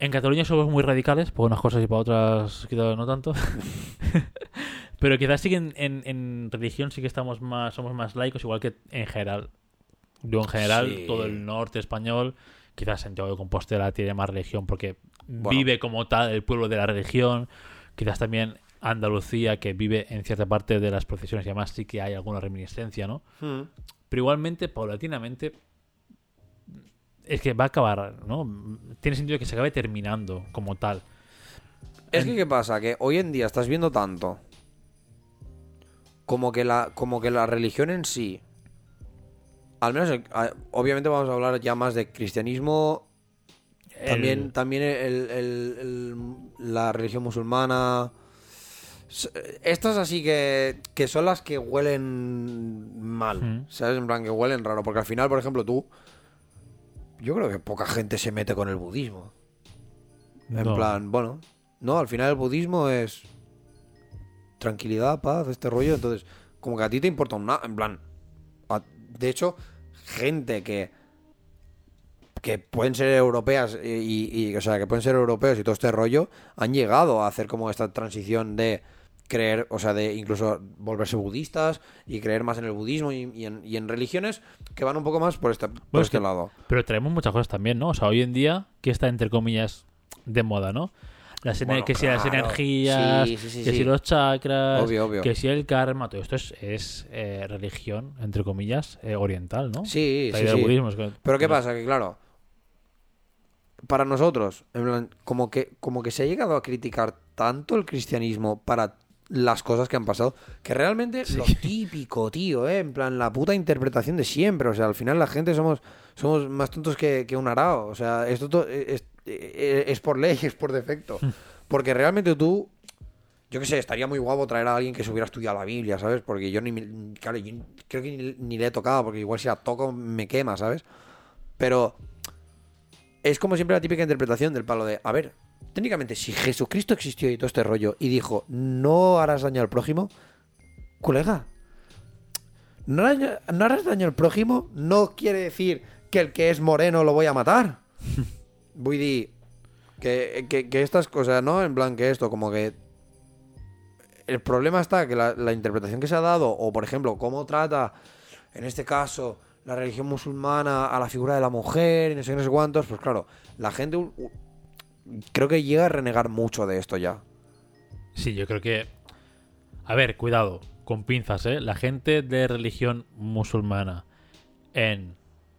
En Cataluña somos muy radicales, por unas cosas y para otras quizás no tanto. Pero quizás sí que en, en- en religión sí que estamos más, somos más laicos, igual que en general. Yo en general, Sí. todo el norte español, quizás Santiago de Compostela tiene más religión porque Bueno. vive como tal el pueblo de la religión. Quizás también Andalucía, que vive en cierta parte de las procesiones y además sí que hay alguna reminiscencia, ¿no? Pero igualmente, paulatinamente, es que va a acabar, ¿no? Tiene sentido que se acabe terminando como tal. Es que, ¿qué pasa? Que hoy en día estás viendo tanto como que la, como que la religión en sí, al menos, el- a- obviamente vamos a hablar ya más de cristianismo, también, El- también el- la religión musulmana. S- Estas así que, que son las que huelen mal, Mm. ¿sabes? En plan, que huelen raro, porque al final, por ejemplo, tú, yo creo que poca gente se mete con el budismo. En No. plan, bueno, no, al final el budismo es tranquilidad, paz, este rollo. Entonces, como que a ti te importa un nada. En plan, a- de hecho, gente que que pueden ser europeas y, y- o sea, que pueden ser europeos y todo este rollo, han llegado a hacer como esta transición de creer, o sea, de incluso volverse budistas y creer más en el budismo y, y en, y en religiones que van un poco más por este, por Bueno, es este que- lado. Pero traemos muchas cosas también, ¿no? O sea, hoy en día, que está entre comillas de moda, ¿no? Las ener- Bueno, que si las energías, Sí, sí, sí, que si los chakras, Obvio, obvio. que si el karma, todo esto es, es, eh, religión, entre comillas, eh, oriental, ¿no? Sí, sí, budismo es que- Pero ¿qué pasa? Que claro, para nosotros, en plan, como que, como que se ha llegado a criticar tanto el cristianismo para las cosas que han pasado, que realmente lo típico, tío, ¿eh? En plan, la puta interpretación de siempre. O sea, al final la gente somos, somos más tontos que, que un arao. O sea, esto to- es, es- es por ley, es por defecto. Porque realmente tú, yo qué sé, estaría muy guapo traer a alguien que se hubiera estudiado la Biblia, ¿sabes? Porque yo ni, me- claro, yo creo que ni, ni le he tocado, porque igual si la toco me quema, ¿sabes? Pero es como siempre la típica interpretación del palo de, a ver, técnicamente, si Jesucristo existió y todo este rollo y dijo, no harás daño al prójimo, colega, no harás, no harás daño al prójimo no quiere decir que el que es moreno lo voy a matar. Voy a decir que, que, que estas cosas, ¿no? En plan, que esto, como que el problema está que la, la interpretación que se ha dado, o por ejemplo, cómo trata, en este caso, la religión musulmana a la figura de la mujer y no sé, no sé cuántos, pues claro, la gente creo que llega a renegar mucho de esto ya. Sí, yo creo que. A ver, cuidado, con pinzas, ¿eh? La gente de religión musulmana en.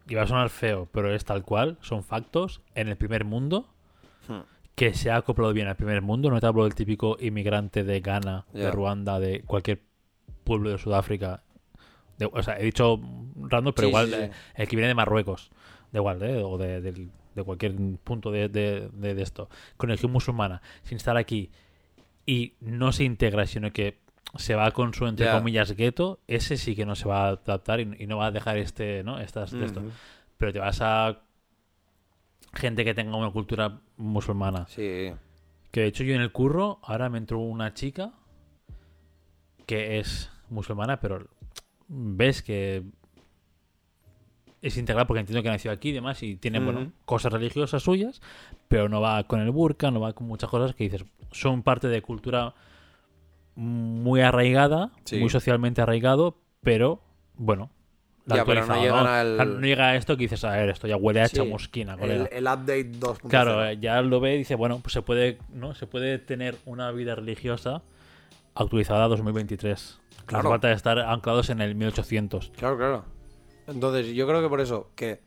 Y va a sonar feo, pero es tal cual, son factos, en el primer mundo, Hmm. que se ha acoplado bien al primer mundo. No te hablo del típico inmigrante de Ghana, de. Ruanda, de cualquier pueblo de Sudáfrica. De- o sea, he dicho random, pero Sí, igual sí, sí. el que viene de Marruecos, de igual, ¿eh? o de, del- de cualquier punto de, de- de- de esto, con religión musulmana, sin estar aquí y no se integra, sino que se va con su, entre comillas, gueto, ese sí que no se va a adaptar y, y no va a dejar este, ¿no? Estas, esto. Pero te vas a gente que tenga una cultura musulmana. Sí. Que de hecho yo en el curro, ahora me entró una chica que es musulmana, pero ves que es integral porque entiendo que nació aquí y demás y tiene, bueno, Ujú. cosas religiosas suyas, pero no va con el burka, no va con muchas cosas que dices, son parte de cultura muy arraigada, Sí. muy socialmente arraigado, pero bueno. la Ya, pero no llegan ¿no? al- Claro, no llega a esto que dices, a ver, esto ya huele a Sí. chamusquina, colega. El, el update 2.0. Claro, eh, ya lo ve y dice, bueno, pues se puede, ¿no? Se puede tener una vida religiosa actualizada a 2023. Claro. Claro. falta de estar anclados en el 1800. Claro, claro. Entonces, yo creo que por eso, que.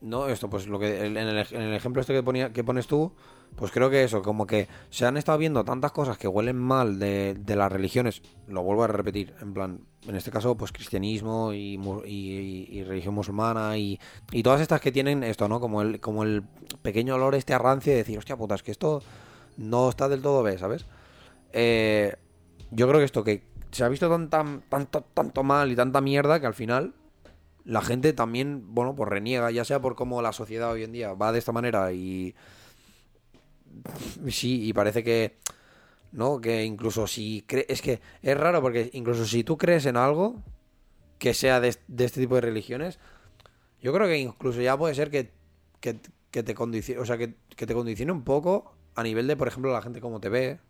No, esto, pues lo que. En el, ejemplo este que, ponía, que pones tú, pues creo que eso, como que se han estado viendo tantas cosas que huelen mal de, las religiones. Lo vuelvo a repetir, en plan, en este caso, pues cristianismo y, y- y- y religión musulmana y, todas estas que tienen esto, ¿no? Como el, como el pequeño olor este a rancio de decir, hostia puta, es que esto no está del todo bien, ¿sabes? Eh, yo creo que esto, que se ha visto tan- tanto, tanto mal y tanta mierda que al final la gente también, bueno, pues reniega, ya sea por cómo la sociedad hoy en día va de esta manera y, Sí, y parece que. ¿No? Que incluso si. cre- Es que es raro porque incluso si tú crees en algo que sea de, este tipo de religiones, yo creo que incluso ya puede ser que, que, te condicione. O sea, que, que te condicione un poco a nivel de, por ejemplo, la gente como te ve.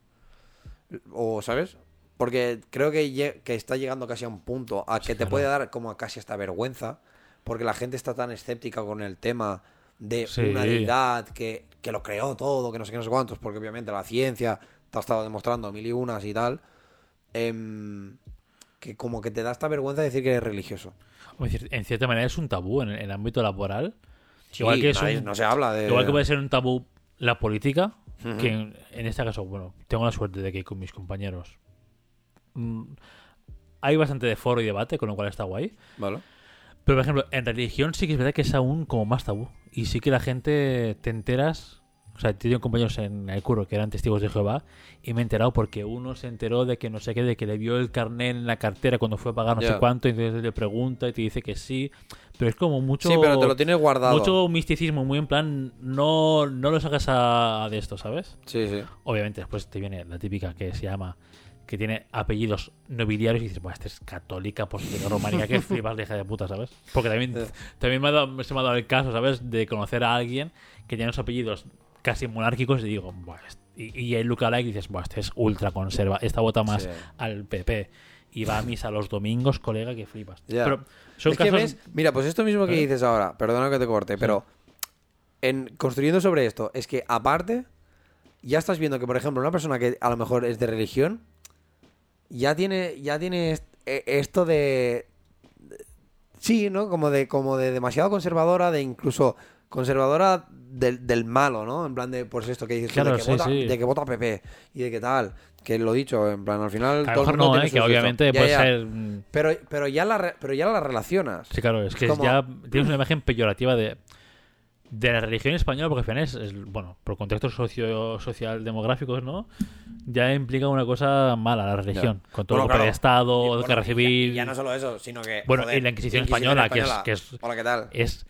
O, ¿sabes? Porque creo que, que está llegando casi a un punto a que Sí, te claro. puede dar como casi hasta vergüenza. Porque la gente está tan escéptica con el tema de Sí. una deidad que, que lo creó todo, que no sé qué, no sé cuántos, porque obviamente la ciencia te ha estado demostrando mil y unas y tal. em, que como que te da esta vergüenza decir que eres religioso. En cierta manera es un tabú en el ámbito laboral. Sí, igual que es un- no se habla de. Igual que puede ser un tabú la política, Ujú. que en, en este caso, bueno, tengo la suerte de que con mis compañeros hay bastante de foro y debate, con lo cual está guay. Vale. Pero, por ejemplo, en religión sí que es verdad que es aún como más tabú. Y sí que la gente te enteras. O sea, tengo compañeros en el curro que eran testigos de Jehová y me he enterado porque uno se enteró de que no sé qué, de que le vio el carnet en la cartera cuando fue a pagar no sé Ya. cuánto, y entonces le pregunta y te dice que sí. Pero es como mucho. Sí, pero te lo tienes guardado. Mucho misticismo, muy en plan, no, no lo sacas a, de esto, ¿sabes? Sí, sí. Obviamente, después te viene la típica que se llama, que tiene apellidos nobiliarios y dices, bueno, esta es católica, apostólica, románica, que flipas de hija de puta, ¿sabes? Porque también, Sí. también me, ha dado, se me ha dado el caso, ¿sabes? De conocer a alguien que tiene los apellidos casi monárquicos y digo, est- y, y el lookalike dices, Buah, este es ultra conserva, esta vota más Sí. al PP. Y va a misa los domingos, colega, que flipas. Ya. Pero son Es que casos... ves- mira, pues esto mismo que ¿Eh? dices ahora, perdona que te corte, pero en construyendo sobre esto, es que aparte, ya estás viendo que, por ejemplo, una persona que a lo mejor es de religión, ya tiene, ya tiene e- esto de, sí, ¿no? Como de, como de demasiado conservadora, de incluso conservadora del, del malo, ¿no? En plan de, pues esto que dices, Claro, de, que sí, vota, sí. de que vota PP y de que tal, que lo dicho, en plan, al final... a lo mejor no, ¿eh? que obviamente Ya, puede ya. ser... mm, Pero, pero, ya la pero ya la relacionas. Sí, claro, es que como- ya tienes una imagen peyorativa de, de la religión española, porque al final es, bueno, por contextos socio, social demográficos, ¿no? Ya implica una cosa mala la religión, con todo Bueno, el golpe claro. de Estado, Y, bueno, guerra y ya- Ya, no solo eso, sino que. Bueno, joder, y la Inquisición Inquisición española, que es- que es- Hola, ¿qué tal? Es.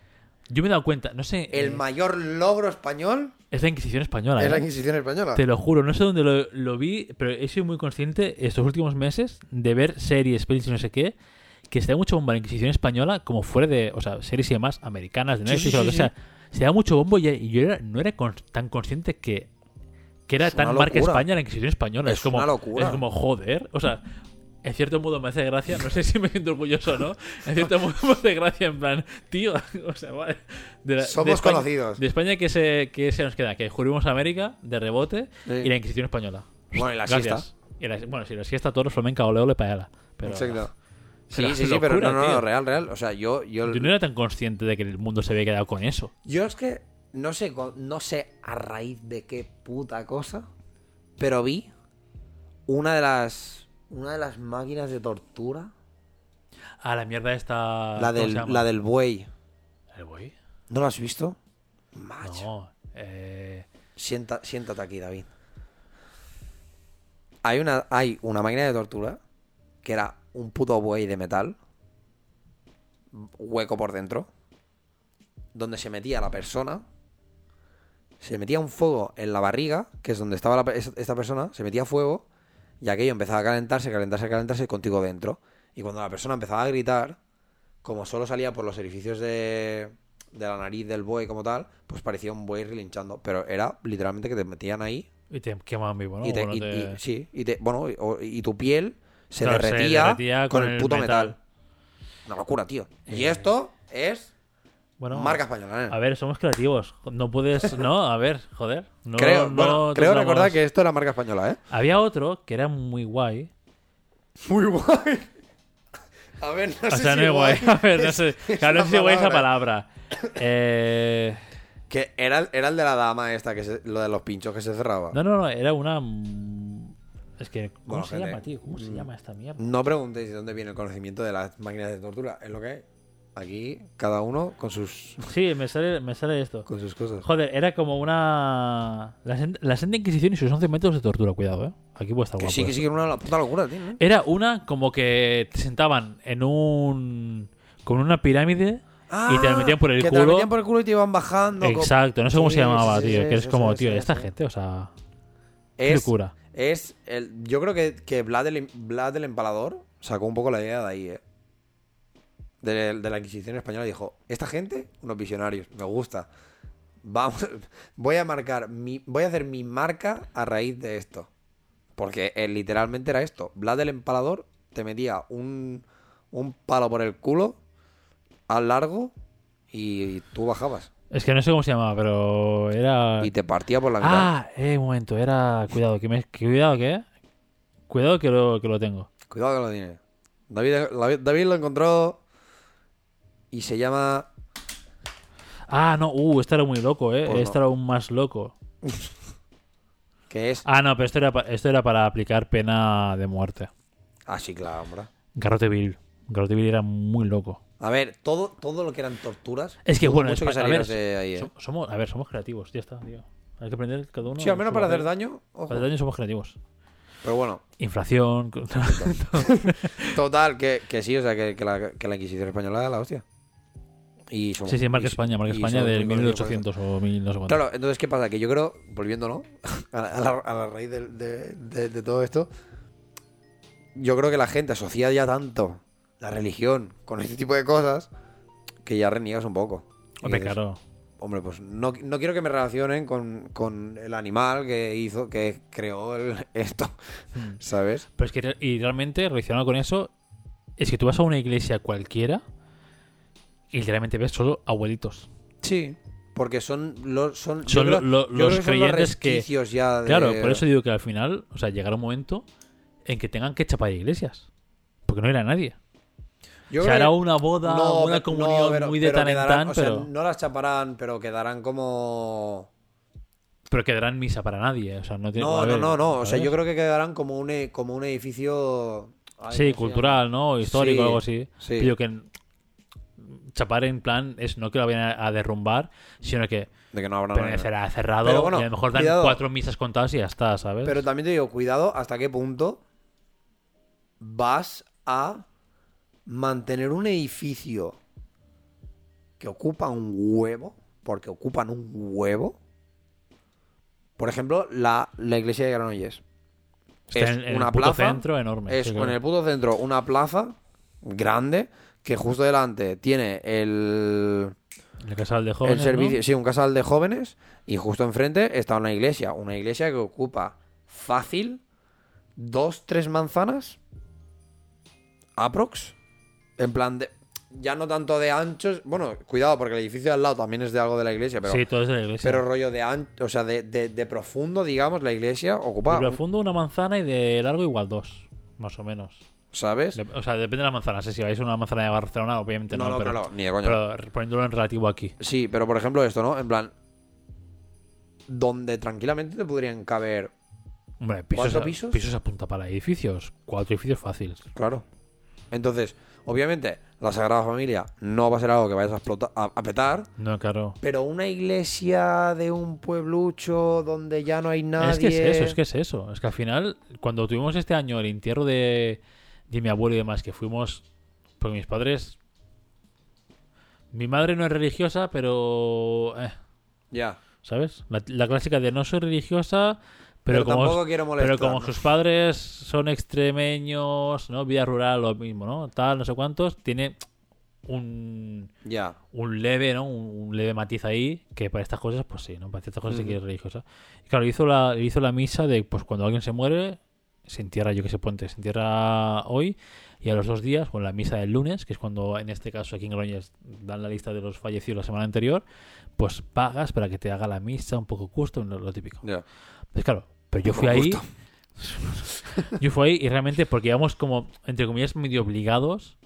Yo me he dado cuenta, no sé. El eh, mayor logro español es la Inquisición española. es la ¿eh? Inquisición española. Te lo juro, no sé dónde lo, lo vi, pero he sido muy consciente estos últimos meses de ver series, pelis y no sé qué, que se da mucho bombo a la Inquisición española, como fuera de, o sea, series y demás americanas, de Sí, Netflix sí, o lo sí, que sea. Se da mucho bombo y, y yo era- no era con- tan consciente que, que era Es tan marca. España la Inquisición española. Es, Es como, una locura. Es como, joder, o sea... En cierto modo me hace gracia, no sé si me siento orgulloso o no. En cierto modo me hace gracia, en plan, tío, o sea, vale. De la- de Somos España- conocidos. de España, que se, que se nos queda? Que descubrimos América de rebote Sí. y la Inquisición española. Bueno, y la siesta. Y la- bueno, si la siesta todos flamenca, ole, ole, paella. Pero, Exacto. Sí, sí, sí, pero no, no, tío. no, real, real. O sea, yo, yo, Yo no era tan consciente de que el mundo se había quedado con eso. yo es que no sé, no sé a raíz de qué puta cosa, pero vi una de las, una de las máquinas de tortura, Ah, la mierda esta. la ¿cómo del, la del buey. ¿El buey? ¿No lo has visto? Macho. No. Eh, Sienta, siéntate aquí, David. Hay una, hay una máquina de tortura que era un puto buey de metal, hueco por dentro, donde se metía la persona, se metía un fuego en la barriga, que es donde estaba la esta persona, se metía fuego y aquello empezaba a calentarse, calentarse, calentarse contigo dentro. Y cuando la persona empezaba a gritar, como solo salía por los orificios de, de la nariz del buey como tal, pues parecía un buey relinchando. Pero era literalmente que te metían ahí y te queman vivo, ¿no? y, te- Bueno, y- te- y- sí, y te- bueno, y tu piel se, Claro, se derretía, con, con el puto metal. metal. Una locura, tío. Y Eh, esto es Bueno, marca española, ¿eh? A ver, somos creativos. No puedes. No, a ver, joder. No, creo no bueno, creo recordar que esto es la marca española, ¿eh? Había otro que era muy guay. Muy guay. A ver, no O sé sea, si no es guay. A ver, no sé. es Claro, no sé si guay esa palabra. Eh. Que era, era el de la dama esta, que se- lo de los pinchos que se cerraba. No, no, no, era una. Es que. ¿Cómo Bueno, se gente, llama, tío? ¿Cómo se mm, llama esta mierda? No preguntéis de dónde viene el conocimiento de las máquinas de tortura. Es lo que hay. Aquí, cada uno con sus, Sí, me sale, me sale esto. con sus cosas. Joder, era como una. La, la Santa Inquisición y sus 11 métodos de tortura, cuidado, eh. Aquí puede estar Que guapo. sí, que sí, que era una puta locura, tío. ¿no? Era una como que te sentaban en un. con una pirámide y te lo metían por el Ah, que culo. te lo metían por el culo y te iban bajando. Exacto, no sé cómo Sí, se llamaba, sí, tío. sí, que es como, tío, esta gente, o sea, Es, locura. Es el, yo creo que, que Vlad, el, Empalador sacó un poco la idea de ahí, ¿eh? De, la Inquisición española dijo, esta gente, unos visionarios, me gusta. Vamos, voy a marcar, mi, voy a hacer mi marca a raíz de esto. Porque eh, literalmente era esto. Vlad el Empalador te metía un, un palo por el culo al largo y tú bajabas. Es que no sé cómo se llamaba, pero era. Y te partía por la mitad. Ah, eh, un momento, era. Cuidado, que me. que- Cuidado, ¿qué? Cuidado que lo, que lo tengo. Cuidado que lo tiene. David, David- lo encontró y se llama... Ah, no, uh, este era muy loco, eh. Pues no. Este era aún más loco. que es... Ah, no, pero esto era, esto era para aplicar pena de muerte. Ah, sí, claro, hombre. Garrote vil. Garrote vil era muy loco. A ver, todo, todo lo que eran torturas... Es que, bueno, mucho es que a ver, de ahí, ¿eh? som- somos, a ver, somos creativos, ya está, tío. Hay que aprender cada uno. Sí, al menos para hacer daño. ojo. Para hacer daño somos creativos. Pero bueno, Inflación. total, que, que sí, o sea, que, que la, que la Inquisición española era la hostia. Y somos- sí, sí, marca y- España, marca España del muy conocidos por eso. 1800 o 1000, no sé cuánto. Claro, entonces, ¿qué pasa? Que yo creo, volviendo, ¿no? A la, a la- a la raíz de, de- de todo esto, yo creo que la gente asocia ya tanto la religión con este tipo de cosas que ya reniegas un poco. Hombre, dices, claro. Hombre, pues no, no quiero que me relacionen con, con el animal que hizo, que creó el- esto, Mm. ¿sabes? Pero es que y realmente, relacionado con eso, es que tú vas a una iglesia cualquiera y literalmente ves solo abuelitos. Sí. Porque son los, son, Son creo- lo- lo- yo creo los que son creyentes que- ya de- Claro, por eso digo que al final, o sea, llegará un momento en que tengan que chapar iglesias. Porque no era nadie. Yo que- hará una boda, No, una comunión no, pero- muy de pero tan en tan, o sea, pero, no las chaparán, pero quedarán como... pero quedarán misa para nadie. O sea, no tiene No, no, no, no. O sea, yo creo que quedarán como un, e- como un edificio... Ay, Sí, ¿cómo se cultural, ¿no? Histórico, Sí, algo así. sí. Pero que chapar en plan es no que lo vayan a, derrumbar, sino que? De que no habrá permanecerá cerrado Pero bueno, y a lo mejor dan cuidado. cuatro misas contadas y ya está, ¿sabes? Pero también te digo, cuidado hasta qué punto vas a mantener un edificio que ocupa un huevo, porque ocupan un huevo. Por ejemplo, la, la iglesia de Granollers. Está es en, en una el puto plaza, centro enorme. Es sí, en claro. el puto centro una plaza grande que justo delante tiene el, El casal de jóvenes, el servicio, sí, un casal de jóvenes y justo enfrente está una iglesia, una iglesia que ocupa fácil dos, tres manzanas aprox, en plan de ya no tanto de anchos, bueno, cuidado porque el edificio de al lado también es de algo de la iglesia, pero Sí, todo es de la iglesia. pero rollo de ancho, o sea, de, de- de profundo, digamos, la iglesia ocupa, de un- profundo una manzana y de largo igual dos, más o menos. ¿sabes? De- o sea, depende de la manzana. sé si vais a una manzana de Barcelona, obviamente no, no, no, pero, claro, ni de coña. pero poniéndolo en relativo aquí. Sí, pero por ejemplo esto, ¿no? En plan, donde tranquilamente te podrían caber, Hombre, pisos, ¿Cuatro a- pisos? pisos apunta para edificios. Cuatro edificios fáciles. claro. Entonces, obviamente, la Sagrada Familia no va a ser algo que vayas a, explotar, a, a petar, No, claro. pero una iglesia de un pueblucho donde ya no hay nadie... Es que es eso, es que es eso. Es que al final, cuando tuvimos este año el entierro de, de mi abuelo y demás, que fuimos. Porque mis padres. Mi madre no es religiosa, pero. eh, Ya. ¿Sabes? La, la clásica de no soy religiosa, pero, Pero, como. tampoco quiero molestar. Pero como ¿no? sus padres son extremeños, ¿no? Vida rural, lo mismo, ¿no? Tal, no sé cuántos, tiene un, Ya. un leve, ¿no? Un, un leve matiz ahí, que para estas cosas, pues sí, ¿no? Para ciertas cosas sí que es Ujú. religiosa. Y claro, hizo la, hizo la misa de, pues cuando alguien se muere, se entierra, yo que sé, puente, se entierra hoy, y a los dos días, con la misa del lunes, que es cuando en este caso aquí en Groñes dan la lista de los fallecidos la semana anterior, pues pagas para que te haga la misa un poco custom, lo, lo típico. Ya. Pues claro, pero yo fui ahí. Yo fui ahí y realmente porque íbamos como, entre comillas, medio obligados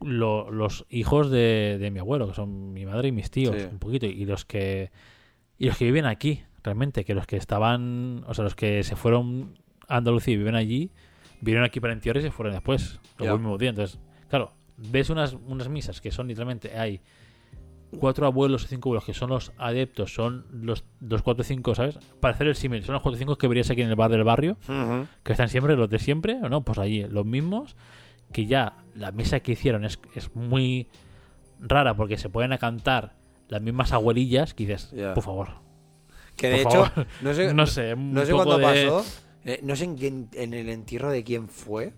lo- los hijos de, de mi abuelo, que son mi madre y mis tíos, Sí. un poquito, y los que y los que viven aquí, realmente, que los que estaban, o sea, los que se fueron a Andalucía y viven allí, vinieron aquí para entierro y se fueron después, luego el mismo día. Entonces, claro, ves unas, unas misas que son literalmente, hay cuatro abuelos o cinco abuelos que son los adeptos, son los, los cuatro o cinco, ¿sabes? Para hacer el símil, son los cuatro o cinco que verías aquí en el bar del barrio, que están siempre los de siempre, ¿o no? Pues allí, los mismos, que ya la misa que hicieron es, es muy rara porque se pueden a cantar las mismas abuelillas que dices, por favor. Que de hecho, favor. no sé, No sé, no sé cuándo de- pasó. eh, no sé en, quién- en el entierro de quién fue.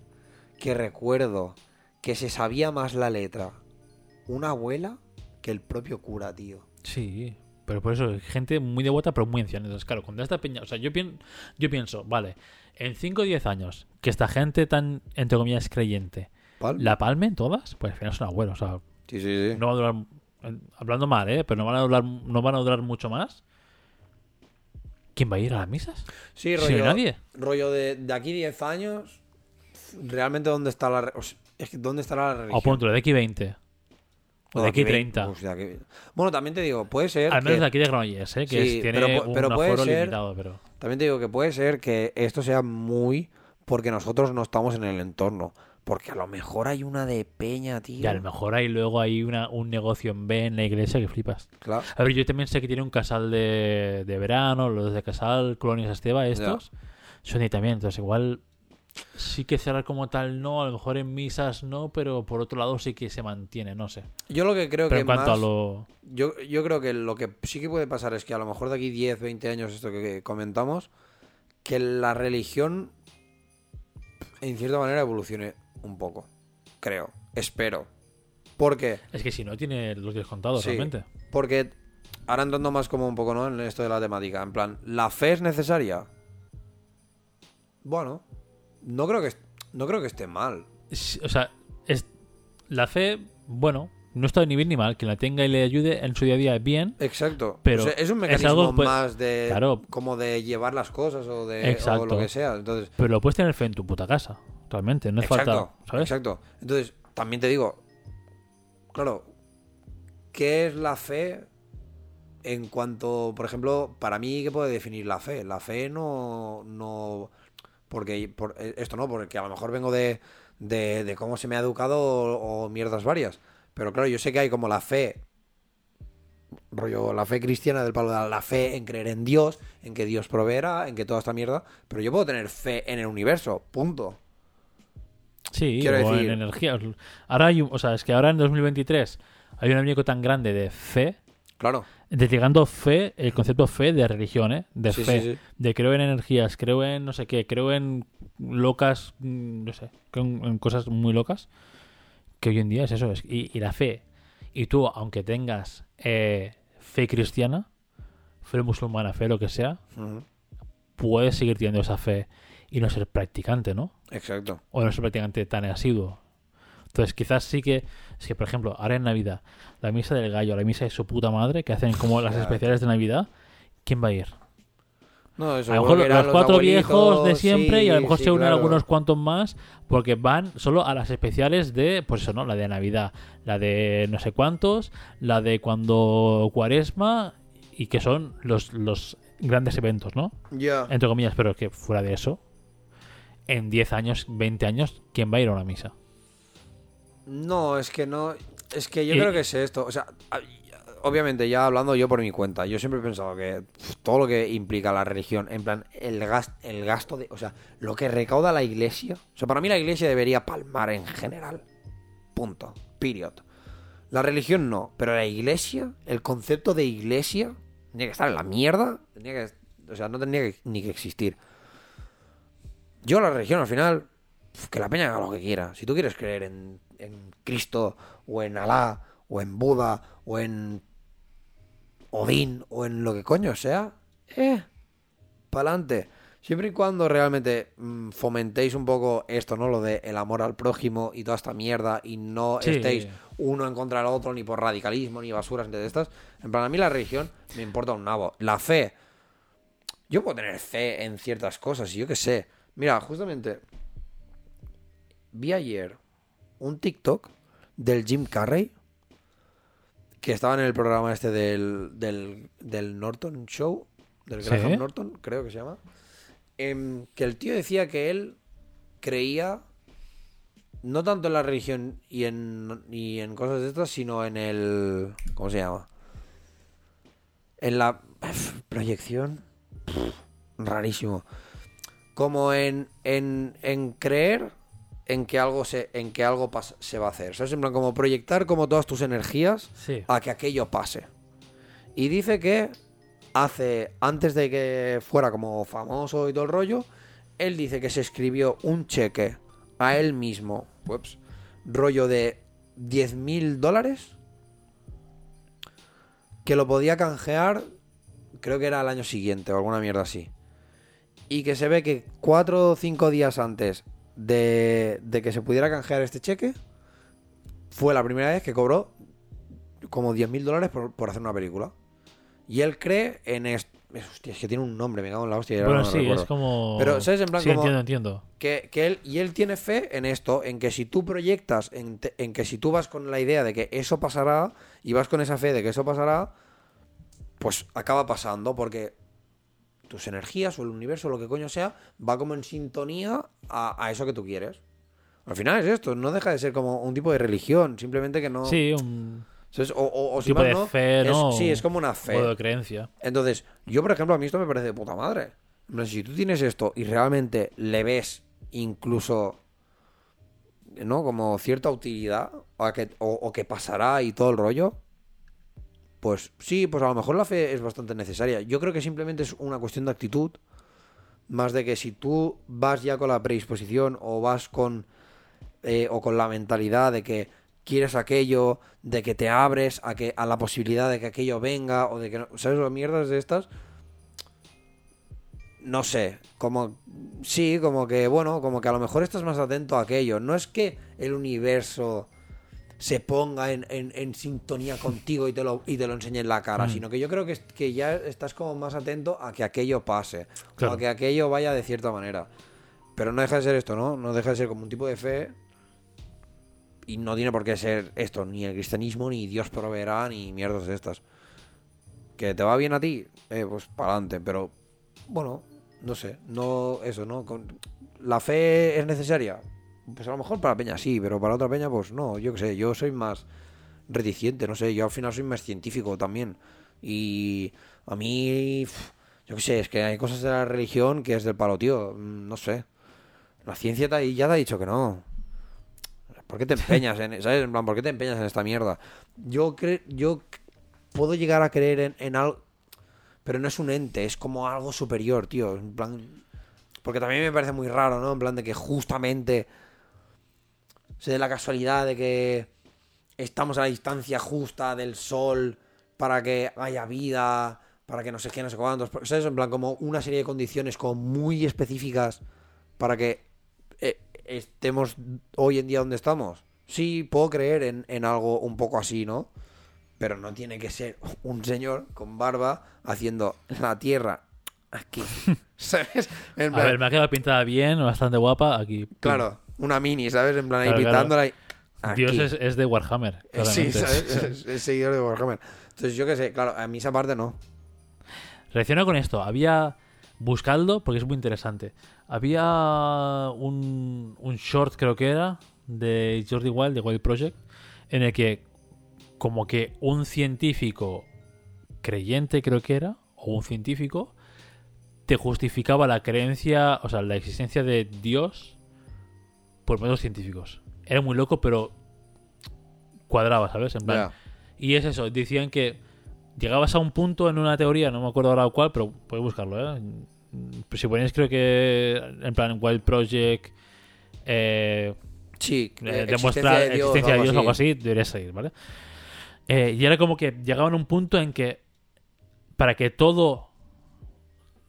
Que recuerdo que se sabía más la letra una abuela que el propio cura, tío. Sí, pero por eso, gente muy devota, pero muy anciana. Entonces, claro, cuando esta peña. O sea, yo, pien- yo pienso, vale, en 5 o 10 años, que esta gente tan, entre comillas, creyente, la palmen todas, pues al final son abuelos. O sea, Sí, sí, sí. no va a durar. Hablando mal, ¿eh? Pero no van a durar, no van a durar mucho más. ¿Quién va a ir a las misas? Sí, rollo, nadie. rollo de, de aquí 10 años. Realmente, ¿dónde está la. o sea, es que, ¿dónde estará la religión? O punto, de aquí 20. O No, de aquí ve- 30. Uf, de aquí- Bueno, también te digo, puede ser. Al menos que- de aquí de Granollers, ¿eh? Que Sí, es- tiene pero un pero puede aforo ser- limitado, pero... También te digo que puede ser que esto sea muy porque nosotros no estamos en el entorno. Porque a lo mejor hay una de peña, tío. Y a lo mejor ahí luego hay una, un negocio en B en la iglesia que flipas. Claro. A ver, yo también sé que tiene un casal de, de verano, los de casal Colonias Esteba, estos. Son ahí también, entonces igual sí que cerrar como tal no, a lo mejor en misas no, pero por otro lado sí que se mantiene, no sé. Yo lo que creo Pero que en cuanto más- a lo... yo, yo creo que lo que sí que puede pasar es que a lo mejor de aquí 10, 20 años, esto que comentamos, que la religión en cierta manera evolucione un poco. Creo. Espero. ¿Por qué? Es que si no tiene los descontados Sí. realmente. Porque ahora entrando más como un poco, ¿no? En esto de la temática. En plan, ¿la fe es necesaria? Bueno, no creo que, no creo que esté mal. O sea, es la fe, bueno, no está ni bien ni mal. Quien la tenga y le ayude en su día a día bien. Exacto. Pero O sea, es un es mecanismo algo, pues, más de claro. como de llevar las cosas o de o Exacto. lo que sea. Entonces, Pero lo puedes tener fe en tu puta casa. Realmente, no es exacto, falta, ¿sabes? exacto. Entonces, también te digo, claro, ¿qué es la fe en cuanto, por ejemplo, para mí, ¿qué puede definir la fe? La fe no, no, porque por, eh, esto no, porque a lo mejor vengo de, de, de cómo se me ha educado o, o mierdas varias. Pero claro, yo sé que hay como la fe, rollo, la fe cristiana del palo de la fe en creer en Dios, en que Dios proveerá, en que toda esta mierda. Pero yo puedo tener fe en el universo, punto. Sí, Quiero o decir- en energía. Ahora hay un- o sea, es que ahora en 2023 hay un abanico tan grande de fe, Claro. Desligando fe, el concepto fe de religión, ¿eh? De Sí, fe. sí, sí. De creo en energías, creo en no sé qué, creo en locas, mm, no sé, creo en, en cosas muy locas. Que hoy en día es eso. es- y, y la fe. Y tú, aunque tengas eh, fe cristiana, fe musulmana, fe lo que sea, puedes seguir teniendo esa fe y no ser practicante, ¿no? Exacto. o no ser prácticamente tan asiduo. Entonces, quizás sí que, es que, por ejemplo, ahora en Navidad, la misa del gallo, la misa de su puta madre, que hacen como las especiales de Navidad, ¿quién va a ir? No, eso A lo mejor los cuatro viejos de siempre y a lo mejor sí, se unen claro. algunos cuantos más porque van solo a las especiales de, pues eso, ¿no? La de Navidad, la de no sé cuántos, la de cuando cuaresma y que son los, los grandes eventos, ¿no? Ya. Entre comillas, pero que fuera de eso, en 10 años, 20 años, ¿quién va a ir a una misa? No, es que no. Es que yo Y- creo que es esto. O sea, obviamente, ya hablando yo por mi cuenta, yo siempre he pensado que todo lo que implica la religión, en plan, el, gas, el gasto de. O sea, lo que recauda la iglesia. O sea, para mí la iglesia debería palmar en general. Punto. Period. La religión no, pero la iglesia, el concepto de iglesia, tenía que estar en la mierda. Tenía que, o sea, no tendría que- ni que existir. Yo la religión al final, que la peña haga lo que quiera. Si tú quieres creer en, en Cristo, o en Alá, o en Buda, o en Odín, o en lo que coño sea, eh, pa'lante. Siempre y cuando realmente mm, fomentéis un poco esto, ¿no? Lo de el amor al prójimo y toda esta mierda y no Sí. estéis uno en contra del otro, ni por radicalismo, ni basuras entre estas. En plan, a mí la religión me importa un nabo. La fe. Yo puedo tener fe en ciertas cosas, y yo qué sé. Mira, justamente vi ayer un TikTok del Jim Carrey que estaba en el programa este del, del, del Norton Show, del Sí. Graham Norton, creo que se llama. em, que el tío decía que él creía no tanto en la religión y en, y en cosas de estas, sino en el. ¿Cómo se llama? En la proyección. Rarísimo. Como en, en, en creer en que algo se, en que algo pas- se va a hacer. ¿Sabes? En plan, como proyectar como todas tus energías Sí. a que aquello pase. Y dice que hace, antes de que fuera como famoso y todo el rollo, él dice que se escribió un cheque a él mismo, ups, rollo de 10 mil dólares, que lo podía canjear, creo que era al año siguiente o alguna mierda así. Y que se ve que cuatro o cinco días antes de, de que se pudiera canjear este cheque, fue la primera vez que cobró como 10 mil dólares por, por hacer una película. Y él cree en esto. Hostia, es que tiene un nombre, me cago en la hostia. Bueno, no sí, recuerdo. es como. Pero, ¿sabes? En plan sí, como- entiendo, entiendo. Que, que él, y él tiene fe en esto, en que si tú proyectas, en, te- en que si tú vas con la idea de que eso pasará, y vas con esa fe de que eso pasará, pues acaba pasando, porque tus energías o el universo, lo que coño sea, va como en sintonía a, a eso que tú quieres. Al final es esto, no deja de ser como un tipo de religión, simplemente que no... Sí, un. O, o, o si tipo más de no, fe, es- ¿no? sí, es como una fe. modo de creencia. Entonces, yo, por ejemplo, a mí esto me parece de puta madre. Plan, Si tú tienes esto y realmente le ves incluso, ¿no? Como cierta utilidad, o que, o, o que pasará y todo el rollo, pues sí, pues a lo mejor la fe es bastante necesaria. Yo creo que simplemente es una cuestión de actitud, más de que si tú vas ya con la predisposición o vas con, eh, o con la mentalidad de que quieres aquello, de que te abres a que a la posibilidad de que aquello venga o de que no, sabes las mierdas de estas no sé, como sí, como que bueno, como que a lo mejor estás más atento a aquello, no es que el universo se ponga en, en- en sintonía contigo y te lo y te lo enseñe en la cara, Mm. sino que yo creo que, que ya estás como más atento a que aquello pase, o Claro. a que aquello vaya de cierta manera. Pero no deja de ser esto, ¿no? No deja de ser como un tipo de fe y no tiene por qué ser esto, ni el cristianismo, ni Dios proveerá, ni mierdas de estas. Que te va bien a ti, eh, pues para adelante, pero bueno, no sé, no eso, ¿no? Con- ¿La fe es necesaria? Pues a lo mejor para Peña sí, pero para otra Peña pues no, yo qué sé, yo soy más reticente, no sé, yo al final soy más científico también. Y a mí, yo qué sé, es que hay cosas de la religión que es del palo, tío, mm, no sé. La ciencia te ya te ha dicho que no. ¿Por qué te empeñas en, ¿sabes? En plan, ¿por qué te empeñas en esta mierda? Yo cre- yo puedo llegar a creer en, en algo, pero no es un ente, es como algo superior, tío. En plan, porque también me parece muy raro, ¿no? En plan de que justamente se dé la casualidad de que estamos a la distancia justa del sol para que haya vida, para que no sé qué, no sé cuántos. ¿Sabes? En plan, como una serie de condiciones como muy específicas para que eh, estemos hoy en día donde estamos. Sí, puedo creer en, en algo un poco así, ¿no? Pero no tiene que ser un señor con barba haciendo la tierra aquí. ¿Sabes? En A ver, me ha quedado pintada bien, bastante guapa. Aquí. Claro, una mini, ¿sabes? En plan, ahí Claro, claro. pintándola ahí. Dios es, es de Warhammer. Eh, Sí, claramente. ¿sabes? Es, es seguidor de Warhammer. Entonces, yo qué sé, claro, a mí esa parte no. Relacionado con esto, había. Buscadlo porque es muy interesante. Había un, un short, creo que era, de Jordi Wild, de Wild Project, en el que, como que un científico creyente, creo que era, o un científico, te justificaba la creencia, o sea, la existencia de Dios por métodos científicos. Era muy loco, pero cuadraba, ¿sabes? En plan, y es eso, decían que llegabas a un punto en una teoría, no me acuerdo ahora cuál, pero puedes buscarlo, ¿eh? Pues Si ponéis, creo que en plan Wild Project, eh, Sí, eh, eh, demostrar existencia de Dios o algo así. así, debería salir, ¿vale? Eh, y era como que llegaban a un punto en que para que todo,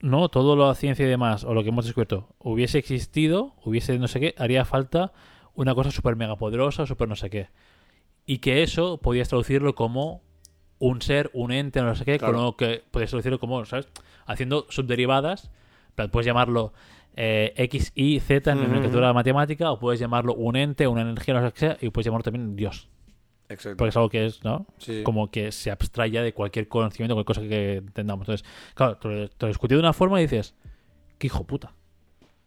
¿no? Todo la ciencia y demás, o lo que hemos descubierto, hubiese existido, hubiese no sé qué, haría falta una cosa súper mega poderosa, súper no sé qué. Y que eso podías traducirlo como un ser, un ente, no sé qué, Claro. con lo que podías traducirlo como, ¿sabes? Haciendo subderivadas, puedes llamarlo eh, X, Y, Z en Ujú. nomenclatura matemática, o puedes llamarlo un ente, una energía, no sé qué sea, y puedes llamarlo también Dios. Exacto. Porque es algo que es, ¿no? Sí. Como que se abstraya de cualquier conocimiento, cualquier cosa que entendamos. Entonces, claro, te lo, te lo discutí de una forma y dices, qué hijo puta.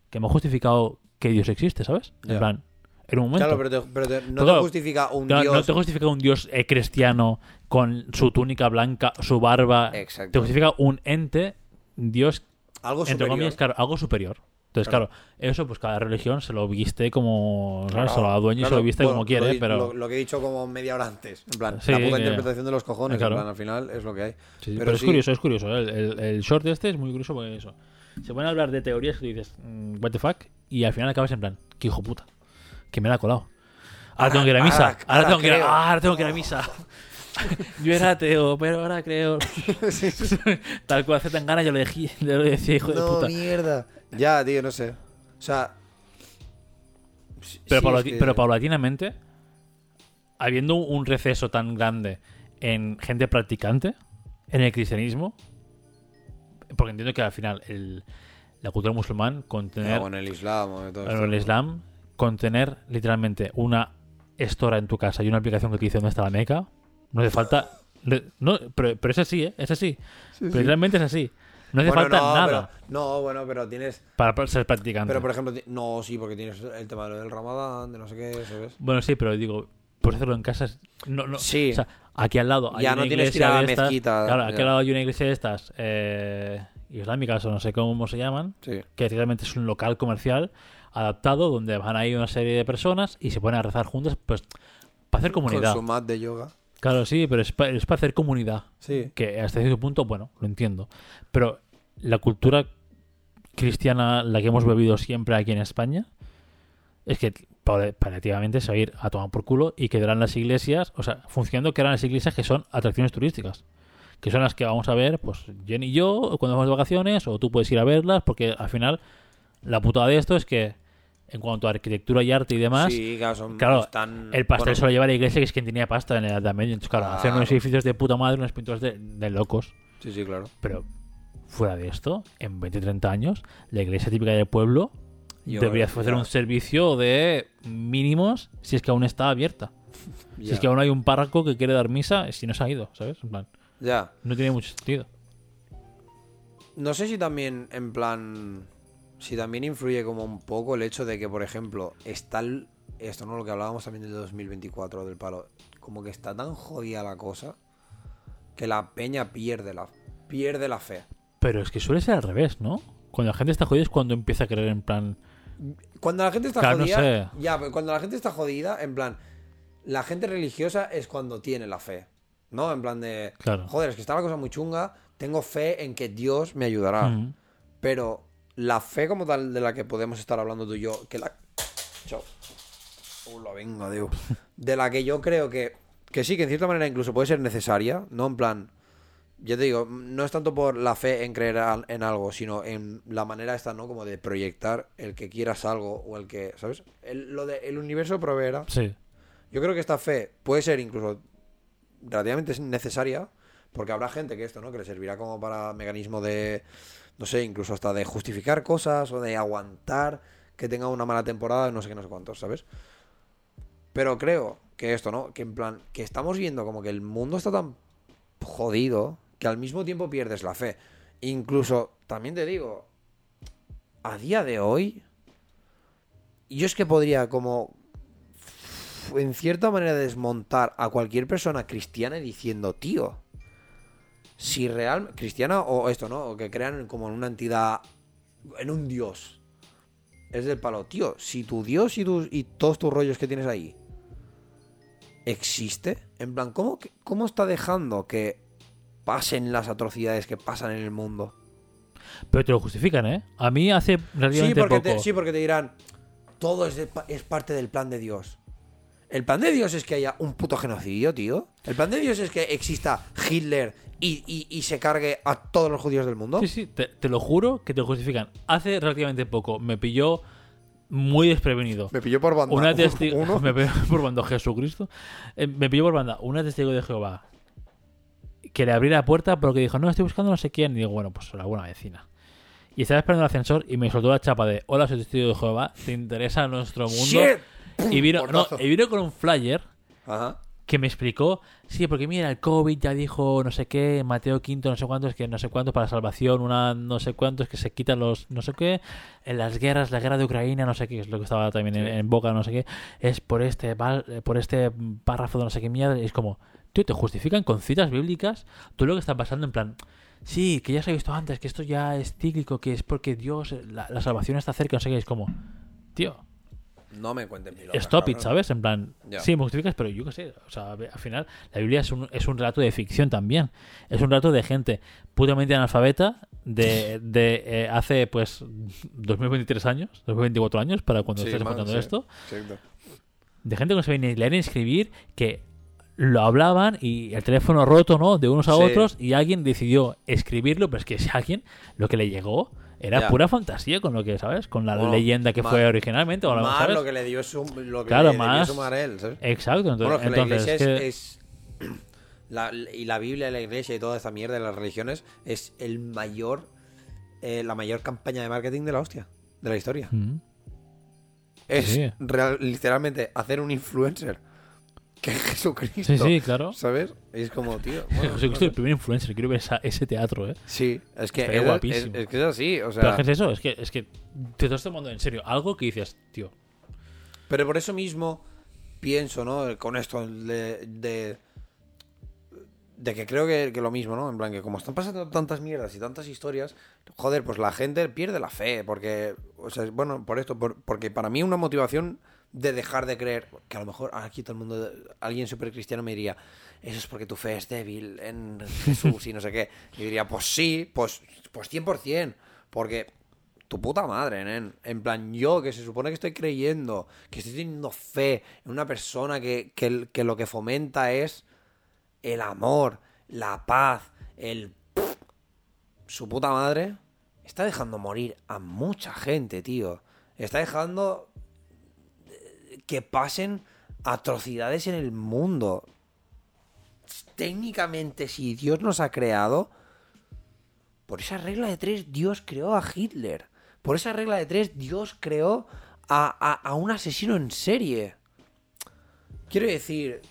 Que me ha justificado que Dios existe, ¿sabes? En plan, en un momento. Claro, pero, te- pero te- no te justifica un no, dios. no te justifica un Dios eh, cristiano con su túnica blanca, su barba. Exacto. Te justifica un ente, Dios, Algo entre superior. comillas, claro, algo superior. Entonces, claro, eso pues cada religión se lo viste como, ¿sabes? se lo adueña y se Claro, lo viste bueno, como quiere, lo, pero... Lo, lo que he dicho como media hora antes. En plan, Sí, la puta interpretación de los cojones. Claro. En plan, al final es lo que hay. Sí, sí, pero pero, es curioso, es curioso. ¿eh? El, el- el short este es muy curioso porque eso. Se pueden hablar de teorías que dices, mm, what the fuck, y al final acabas en plan, qué hijo puta, que me la ha colado. Ahora, tengo que ir a misa, ahora- ahora, ahora tengo que ir a, ah, ahora tengo que ir a misa. yo era ateo, pero ahora creo. Tal cual hace tan ganas, yo le, dejé, yo le decía, hijo de no, puta. mierda. Ya, tío, no sé. O sea. Pero, sí, paulati- es que- pero paulatinamente, habiendo un receso tan grande en gente practicante, en el cristianismo, porque entiendo que al final el, la cultura musulmán, con tener o en el Islam o en todo en esto. el Islam, con tener literalmente una estora en tu casa y una aplicación que te dice dónde está la Meca, no hace falta... No, pero, pero es así, ¿eh? Es así. pero literalmente es así. No hace Bueno, falta no, nada pero- no, bueno, pero tienes. para ser practicante. Pero por ejemplo, no, sí, porque tienes el tema del Ramadán, de no sé qué, ¿sabes? Bueno, sí, pero digo, por hacerlo en casa no, no, Sí. o sea, aquí al lado hay Ya una no tienes que ir iglesia a la de estas- mezquita, Claro, aquí ya. al lado hay una iglesia de estas eh, islámicas o no sé cómo se llaman, Sí. que realmente es un local comercial adaptado donde van ahí una serie de personas y se ponen a rezar juntas, pues para hacer comunidad. Con su mat de yoga. Claro, sí, pero es para hacer comunidad. Sí. Que hasta cierto punto, bueno, lo entiendo. Pero la cultura cristiana, la que hemos bebido siempre aquí en España, es que pal- paliativamente se va a ir a tomar por culo y quedarán las iglesias, o sea, funcionando quedarán las iglesias que son atracciones turísticas. Que son las que vamos a ver, pues Jenny y yo, cuando vamos de vacaciones, o tú puedes ir a verlas, porque al final la putada de esto es que en cuanto a arquitectura y arte y demás, Sí, claro, son, claro, están- el pastel bueno, se lo lleva a la iglesia, que es quien tenía pasta en la Edad Media. Entonces, claro, hacer unos Claro. edificios de puta madre, unas pinturas de, de locos. Sí, sí, claro. Pero fuera de esto, en 20 30 años, la iglesia típica del pueblo Yo- debería ofrecer un servicio de mínimos si es que aún está abierta. Si es que aún hay un párroco que quiere dar misa, si no se ha ido, ¿sabes? En plan, Ya. no tiene mucho sentido. No sé si también, en plan. Si también influye como un poco el hecho de que, por ejemplo, está el- esto, ¿no? Lo que hablábamos también del 2024, del palo. Como que está tan jodida la cosa que la peña pierde la, pierde la fe. Pero es que suele ser al revés, ¿no? Cuando la gente está jodida es cuando empieza a creer en plan. Cuando la gente está Claro, no jodida. sé. Ya, pero cuando la gente está jodida, en plan. La gente religiosa es cuando tiene la fe. ¿No? En plan de. Claro. Joder, es que está la cosa muy chunga. Tengo fe en que Dios me ayudará. Mm. Pero la fe como tal de la que podemos estar hablando tú y yo, que la... Chao. Uh, la venga, Dios. De la que yo creo que, que sí, que en cierta manera incluso puede ser necesaria, ¿no? En plan, yo te digo, no es tanto por la fe en creer al- en algo, sino en la manera esta, ¿no? Como de proyectar el que quieras algo o el que, ¿sabes? El, lo de el universo proveerá. Sí. Yo creo que esta fe puede ser incluso relativamente necesaria, porque habrá gente que esto, ¿no? Que le servirá como para mecanismo de, no sé, incluso hasta de justificar cosas o de aguantar que tenga una mala temporada, no sé qué, no sé cuántos, ¿sabes? Pero creo que esto, ¿no? Que en plan, que estamos viendo como que el mundo está tan jodido que al mismo tiempo pierdes la fe. Incluso, también te digo, a día de hoy, yo es que podría como en cierta manera desmontar a cualquier persona cristiana diciendo, tío, si real cristiana o esto, ¿no? O que crean como en una entidad, en un dios. Es del palo, tío, si tu dios y, y todos tus rollos que tienes ahí existe, en plan, ¿cómo, ¿cómo está dejando que pasen las atrocidades que pasan en el mundo? Pero te lo justifican, ¿eh? A mí hace Sí relativamente porque, poco. te, sí, porque te dirán, todo es, de es parte del plan de Dios. El plan de Dios es que haya un puto genocidio, tío. El plan de Dios es que exista Hitler y, y- y se cargue a todos los judíos del mundo. Sí, sí, te, te lo juro que te justifican. Hace relativamente poco me pilló muy desprevenido. Me pilló por banda. Una testigo. Uno. Me pilló por banda, Jesucristo. Eh, me pilló por banda una testigo de Jehová que le abrí la puerta porque dijo, no, estoy buscando no sé quién. Y digo, bueno, pues la buena vecina. Y estaba esperando el ascensor y me soltó la chapa de, hola, soy testigo de Jehová, ¿te interesa nuestro mundo? Shit. Y vino, no, y vino con un flyer Ajá. que me explicó, sí, porque mira, el COVID ya dijo no sé qué, Mateo V, no sé cuántos, que no sé cuántos para salvación, una no sé cuántos que se quitan los no sé qué, en las guerras, la guerra de Ucrania, no sé qué, es lo que estaba también en, Sí. en boca, no sé qué, es por este por este párrafo de no sé qué mierda, y es como, tío, te justifican con citas bíblicas todo lo que está pasando en plan, sí, que ya se ha visto antes, que esto ya es cíclico, que es porque Dios, la, la salvación está cerca, no sé qué, es como, tío, No me cuenten milagros. stop it. ¿sabes? En plan, sí, me justificas, pero yo qué sé, o sea, al final la Biblia es un, es un relato de ficción también, es un relato de gente putamente analfabeta de, de eh, hace, pues, 2023 años, 2024 años, para cuando Sí, estés man, contando sí. esto, Exacto. de gente que no sabía ni leer ni escribir, que lo hablaban y el teléfono roto, ¿no? De unos a Sí. otros y alguien decidió escribirlo, pero es que ese alguien lo que le llegó era Ya. pura fantasía con lo que, ¿sabes? Con la Bueno, leyenda que fue originalmente. O a lo que le dio su, lo que Claro, le más- debió sumar él, ¿sabes? Exacto, entonces, Bueno, que la entonces, iglesia es que- es, es- la- y la Biblia y la iglesia y toda esta mierda de las religiones es el mayor eh, la mayor campaña de marketing de la hostia de la historia Mm. es Sí. real- literalmente hacer un influencer que es Jesucristo Sí, sí, claro. ¿sabes? Y es como tío bueno, Jesucristo no sé. el primer influencer, quiero ver esa- ese teatro, ¿eh? sí es que es, guapísimo. es- es que es así o Pero sea es que es eso, es que, es que te estás tomando en serio algo que dices, tío, Pero por eso mismo pienso, ¿no? Con esto de, de, de que creo que, que lo mismo, ¿no? En plan, que como están pasando tantas mierdas y tantas historias, joder, pues la gente pierde la fe, porque, o sea, bueno, por esto, por- porque para mí una motivación de dejar de creer, que a lo mejor aquí todo el mundo, alguien súper cristiano me diría, eso es porque tu fe es débil en Jesús y no sé qué. Y diría, pues sí, pues, pues 100%, porque tu puta madre, nen. En plan, yo que se supone que estoy creyendo, que estoy teniendo fe en una persona que, que, que lo que fomenta es el amor, la paz, el... Su puta madre está dejando morir a mucha gente, tío. Está dejando eh, que pasen atrocidades en el mundo. Técnicamente, si Dios nos ha creado, por esa regla de tres, Dios creó a Hitler. Por esa regla de tres, Dios creó a, a- a un asesino en serie. Quiero decir,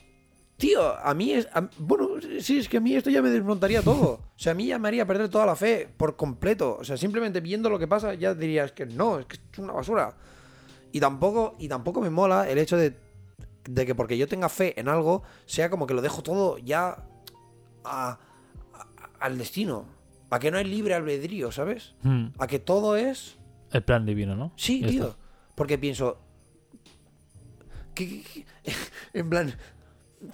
tío, a mí es. a- bueno, sí, es que a mí esto ya me desmontaría todo. O sea, a mí ya me haría perder toda la fe por completo. O sea, simplemente viendo lo que pasa, ya dirías que no, es que es una basura. Y tampoco, y tampoco me mola el hecho de, de que porque yo tenga fe en algo, sea como que lo dejo todo ya a- a- al destino. A que no hay libre albedrío, ¿sabes? mm, A que todo es. el plan divino, ¿no? Sí, tío. está. Porque pienso. ¿qué- qué- qué? En plan.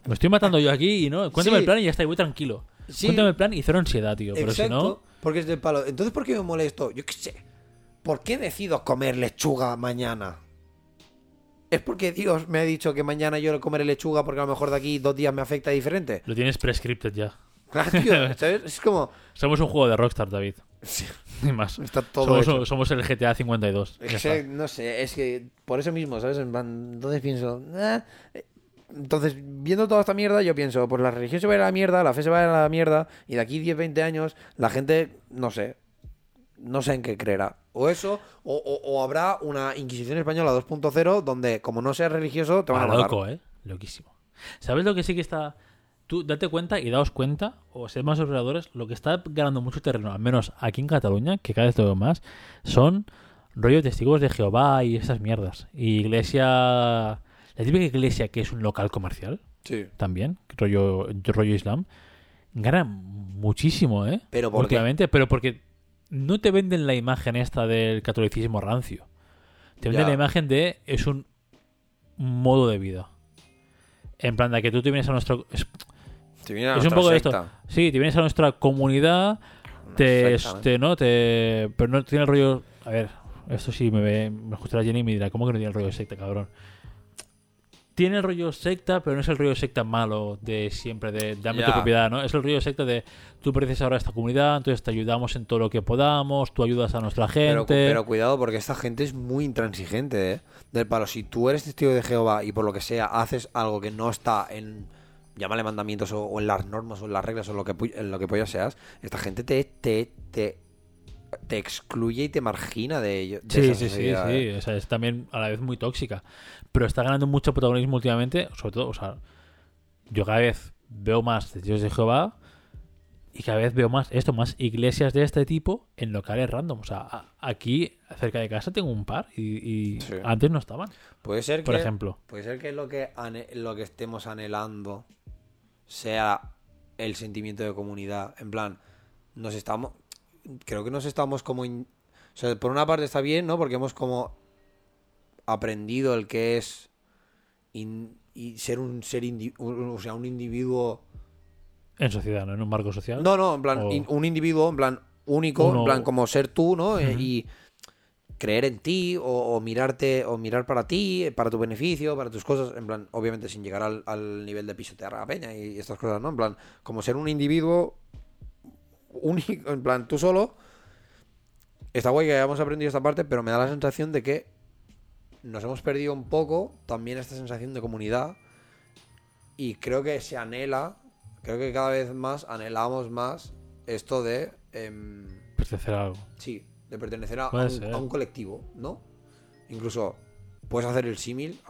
Me estoy matando yo aquí y no. Cuéntame Sí. el plan y ya está, y voy tranquilo. Sí. Cuéntame el plan y cero ansiedad, tío. Pero si exacto, no. Porque es del palo. Entonces, ¿por qué me molesto? Yo qué sé. ¿Por qué decido comer lechuga mañana? ¿Es porque Dios me ha dicho que mañana yo comeré lechuga porque a lo mejor de aquí dos días me afecta diferente? Lo tienes prescripted ya. Claro, tío, ¿sabes? Es como. Somos un juego de Rockstar, David. Ni más. Está todo somos, el GTA 52. Ya Es que, no sé, es que por eso mismo, ¿sabes? Entonces pienso. "Ah". Entonces, viendo toda esta mierda, yo pienso, pues la religión se va a ir a la mierda, la fe se va a ir a la mierda, y de aquí 10, 20 años, la gente, no sé, no sé en qué creerá. O eso, o, o- o habrá una Inquisición Española 2.0 donde, como no seas religioso, te van a matar. loco, ¿eh? Loquísimo. ¿Sabes lo que sí que está...? Tú date cuenta y daos cuenta, o sed más observadores, lo que está ganando mucho terreno, al menos aquí en Cataluña, que cada vez veo más, son rollos testigos de Jehová y esas mierdas. Y iglesia... La típica iglesia que es un local comercial, Sí. también, rollo, rollo islam, gana muchísimo, ¿eh? Pero ¿por qué? Últimamente, pero porque no te venden la imagen esta del catolicismo rancio. Te venden Ya. la imagen de es un modo de vida. En plan de que tú te vienes a nuestro es, Te viene a es un poco de secta. esto. Sí, te vienes a nuestra comunidad, te, te- no te pero no tiene el rollo, a ver, esto sí me ve, me escuchará Jenny y me dirá, ¿cómo que no tiene el rollo de secta, cabrón? Tiene el rollo secta, pero no es el rollo secta malo de siempre, de dame tu propiedad, ¿no? Es el rollo secta de tú perteneces ahora a esta comunidad, entonces te ayudamos en todo lo que podamos, tú ayudas a nuestra gente. Pero, pero cuidado, porque esta gente es muy intransigente, ¿eh? Del palo, si tú eres testigo de Jehová y por lo que sea haces algo que no está en, llámale mandamientos o, o en las normas o en las reglas o en lo que, en lo que pollas seas, esta gente te, te, te, te excluye y te margina de ello. de Sí, sí, sí, sociedad, sí. ¿eh? O sea, es también a la vez muy tóxica. Pero está ganando mucho protagonismo últimamente. Sobre todo, o sea, yo cada vez veo más testigos de Jehová y cada vez veo más esto, más iglesias de este tipo en locales random. O sea, aquí, cerca de casa, tengo un par y, y Sí. antes no estaban, Puede ser por que, ejemplo. Puede ser que lo que, lo que estemos anhelando sea el sentimiento de comunidad. En plan, nos estamos. Creo que nos estamos como. in- o sea, por una parte está bien, ¿no? Porque hemos como aprendido el que es. in- y ser un ser indi- o sea, un individuo. En sociedad, ¿no? En un marco social. No, no, en plan, O- in- un individuo, en plan, único, Uno- en plan, como ser tú, ¿no? Eh. Y creer en ti, o, o mirarte, o mirar para ti, eh, para tu beneficio, para tus cosas, en plan, obviamente sin llegar al, al nivel de pisotear a la peña y estas cosas, ¿no? En plan, como ser un individuo único, en plan, tú solo. Está guay que hayamos aprendido esta parte, pero me da la sensación de que nos hemos perdido un poco también esta sensación de comunidad. Y creo que se anhela, creo que cada vez más anhelamos más esto de. em, Pertenecer a algo. sí, de pertenecer a, un, a un colectivo, ¿no? Incluso puedes hacer el símil,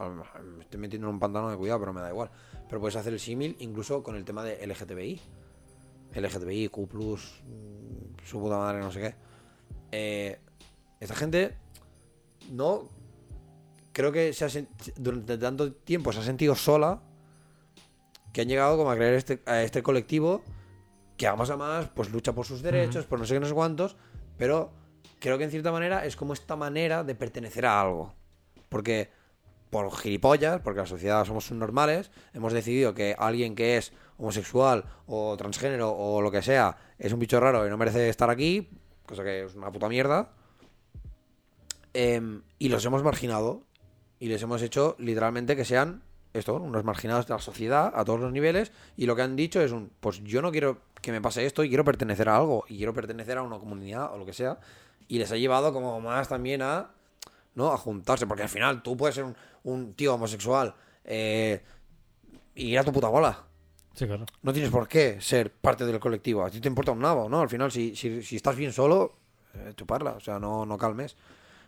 me estoy metiendo en un pantano de cuidado, pero me da igual. Pero puedes hacer el símil incluso con el tema de LGTBI. LGTBI, Q, mm, su puta madre, no sé qué. Eh, esta gente no. Creo que se ha durante tanto tiempo se ha sentido sola que han llegado como a creer este, a este colectivo que a más a más pues lucha por sus derechos, por no sé qué, no sé cuántos, pero creo que en cierta manera es como esta manera de pertenecer a algo. Porque por gilipollas, porque la sociedad somos subnormales, hemos decidido que alguien que es homosexual o transgénero o lo que sea es un bicho raro y no merece estar aquí, cosa que es una puta mierda. Em, y los hemos marginado y les hemos hecho literalmente que sean esto, unos marginados de la sociedad a todos los niveles y lo que han dicho es un, pues yo no quiero que me pase esto y quiero pertenecer a algo y quiero pertenecer a una comunidad o lo que sea y les ha llevado como más también a, ¿no? A juntarse, porque al final tú puedes ser un, tío homosexual eh, y ir a tu puta bola. No tienes por qué ser parte del colectivo. A ti te importa un nabo, ¿no? Al final, si, si, si estás bien solo, eh, chuparla. O sea, no, no calmes.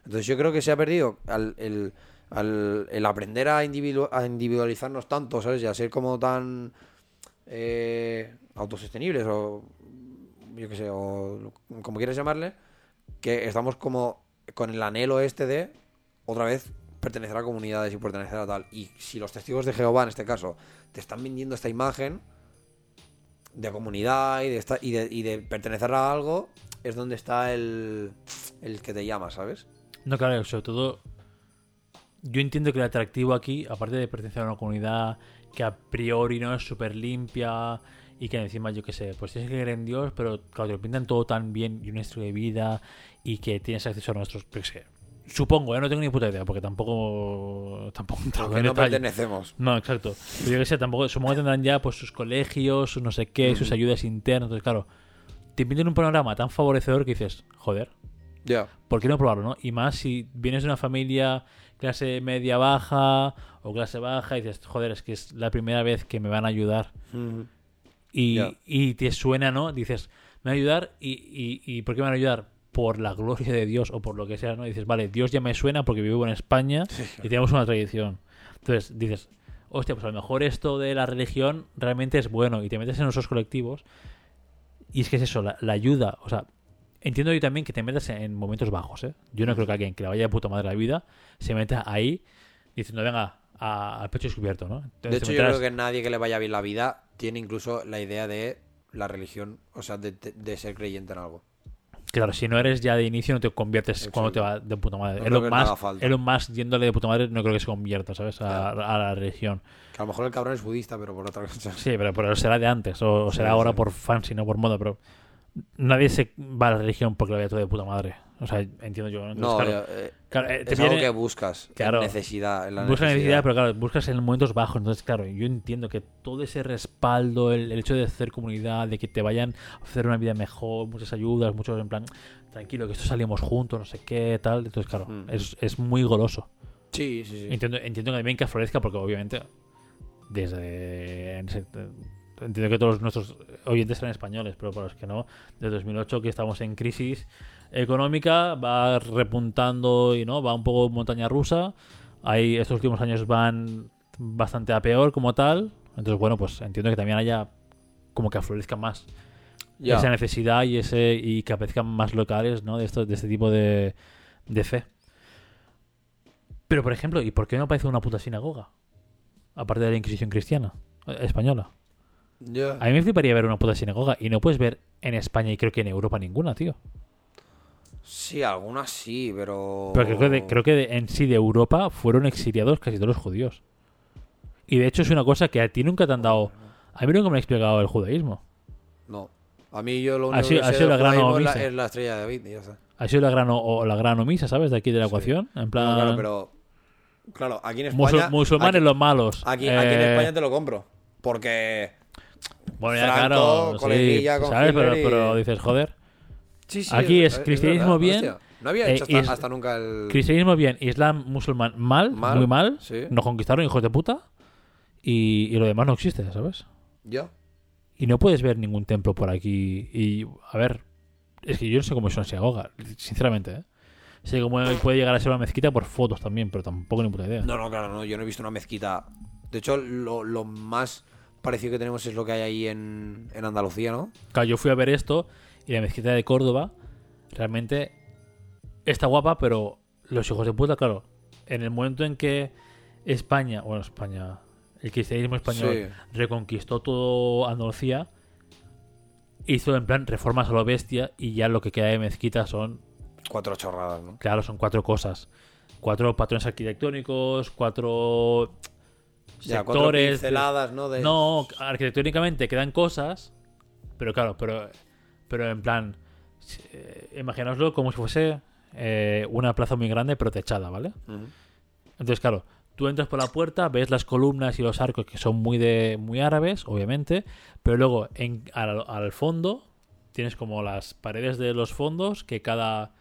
Entonces yo creo que se ha perdido el, el aprender a, individu- a individualizarnos tanto, ¿sabes? Y a ser como tan eh, autosostenibles o yo qué sé, o como quieras llamarle, que estamos como con el anhelo este de otra vez pertenecer a comunidades y pertenecer a tal. Y si los testigos de Jehová, en este caso, te están vendiendo esta imagen de comunidad y de, esta- y de, y de pertenecer a algo, es donde está el, el que te llama, ¿sabes? No, claro, sobre todo. Yo entiendo que el atractivo aquí, aparte de pertenecer a una comunidad que a priori no es súper limpia y que encima, yo qué sé, pues tienes que creer en Dios, pero claro, te lo pintan todo tan bien y un estilo de vida y que tienes acceso a nuestros. yo Supongo, ¿eh? no tengo ni puta idea, porque tampoco. Tampoco en no pertenecemos. No, exacto. Pero yo que sé, tampoco, supongo que tendrán ya pues sus colegios, sus no sé qué, sus ayudas internas. Entonces, claro, te pintan un panorama tan favorecedor que dices, joder, Ya. ¿por qué no probarlo, no? Y más si vienes de una familia clase media baja o clase baja y dices, joder, es que es la primera vez que me van a ayudar. Y, y te suena, ¿no? Dices, me van a ayudar y, y, y ¿por qué me van a ayudar? Por la gloria de Dios o por lo que sea, ¿no? Y dices, vale, Dios ya me suena porque vivo en España y tenemos una tradición. Entonces dices, hostia, pues a lo mejor esto de la religión realmente es bueno y te metes en esos colectivos y es que es eso, la, la ayuda, o sea, entiendo yo también que te metas en momentos bajos, ¿eh? Yo no creo que alguien que le vaya de puta madre la vida se meta ahí diciendo, venga, al pecho descubierto, ¿no? De Entonces te hecho, yo meterás- creo que nadie que le vaya bien la vida tiene incluso la idea de la religión, o sea, de, de- de ser creyente en algo. Claro, si no eres ya de inicio, no te conviertes cuando te va de puta madre. No Elon, Musk, falta. Elon Musk yéndole de puta madre, no creo que se convierta, ¿sabes? A, la religión. Que a lo mejor el cabrón es budista, pero por otra cosa. Sí, pero, pero será de antes, o, será Sí, ahora por fancy, no por moda, pero nadie se va a la religión porque lo vaya todo de puta madre. O sea, entiendo yo. ¿no? Entonces, No, claro, eh, claro, eh, te es algo que buscas. en Claro. necesidad. En la buscas necesidad. necesidad, pero claro, buscas en momentos bajos. Entonces, claro, yo entiendo que todo ese respaldo, el, el hecho de hacer comunidad, de que te vayan a hacer una vida mejor, muchas ayudas, muchos en plan, tranquilo, que esto salimos juntos, no sé qué, tal. Entonces, claro, Mm. es, es muy goloso. Sí, sí, sí. Entiendo, entiendo que también que florezca, porque obviamente, desde. Entiendo que todos nuestros oyentes serán españoles, pero para los que no, desde 2008 que estamos en crisis económica, va repuntando y no, va un poco montaña rusa. Ahí estos últimos años van bastante a peor como tal. Entonces, bueno, pues entiendo que también haya como que aflorezca más esa necesidad y ese y que aparezcan más locales, ¿no? De esto, de este tipo de, de fe. Pero por ejemplo, ¿y por qué no aparece una puta sinagoga? Aparte de la Inquisición cristiana, eh, española. A mí me fliparía ver una puta sinagoga y no puedes ver en España y creo que en Europa ninguna, tío. Sí, algunas sí, pero. Pero creo que, de- creo que de- en sí de Europa fueron exiliados casi todos los judíos. Y de hecho es una cosa que a ti nunca te han dado... A mí nunca me ha explicado el judaísmo. No. A mí yo lo Ha único sido- que ha sido la gran es la, es la estrella de David ya está. Ha sido la gran, o, la gran omisa, ¿sabes? De aquí de la Sí. ecuación. En No, plan... claro, pero. Claro, aquí en musul- España. musulmanes aquí, los malos. aquí, aquí en Eh, España te lo compro. Porque. Bueno, ya Franco, claro, sí, ¿sabes? Pero, y- pero dices, joder, Sí, Aquí es cristianismo bien, hostia. No había eh, hecho y hasta, nunca el. cristianismo bien, islam musulmán mal, Mal, muy mal, sí. nos conquistaron hijos de puta y, y lo demás no existe, ¿sabes? Ya. Y no puedes ver ningún templo por aquí y, a ver, es que yo no sé cómo es una sinagoga, sinceramente, ¿eh? Sé cómo puede llegar a ser una mezquita por fotos también, pero tampoco ni puta idea. No, no, claro, no. Yo no he visto una mezquita. De hecho, lo, lo más parecido que tenemos es lo que hay ahí en, en Andalucía, ¿no? Claro, yo fui a ver esto y la mezquita de Córdoba realmente está guapa, pero los hijos de puta, claro, en el momento en que España, bueno, España, el cristianismo español Sí. reconquistó todo Andalucía, hizo en plan reformas a lo bestia y ya lo que queda de mezquita son, Cuatro chorradas, ¿no? claro, son cuatro cosas. Cuatro patrones arquitectónicos, cuatro Ya, cuatro sectores. pinceladas, ¿no? De... no, arquitectónicamente quedan cosas, pero claro, pero, pero en plan, eh, imaginaoslo como si fuese eh, una plaza muy grande pero techada, ¿vale? Entonces, claro, tú entras por la puerta, ves las columnas y los arcos que son muy de muy árabes, obviamente, pero luego en, al, al fondo tienes como las paredes de los fondos que cada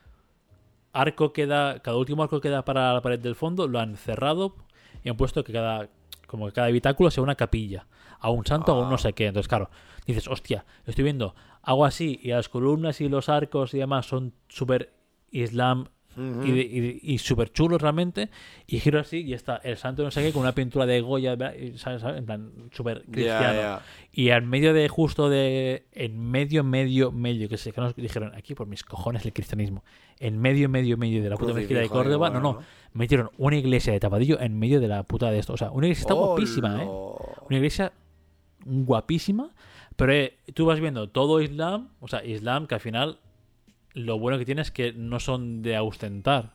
arco queda, cada último arco que da para la pared del fondo lo han cerrado y han puesto que cada como que cada habitáculo sea una capilla, a un santo, a un no sé qué. Entonces, claro, dices, hostia, estoy viendo algo así y las columnas y los arcos y demás son súper islam y, de- y de- y súper chulos realmente. Y giro así y está el santo no sé qué con una pintura de Goya. Y, ¿sabes? En plan, súper cristiano. Y al medio de justo de. En medio, medio, medio, que se que nos dijeron aquí por mis cojones el cristianismo. En medio, medio, medio de la puta mezquita de Córdoba. No, bueno, no. Metieron una iglesia de tapadillo en medio de la puta de esto. O sea, una iglesia está guapísima, ¿eh? Una iglesia guapísima. Pero eh, tú vas viendo todo Islam. O sea, Islam que al final. Lo bueno que tiene es que no son de ostentar.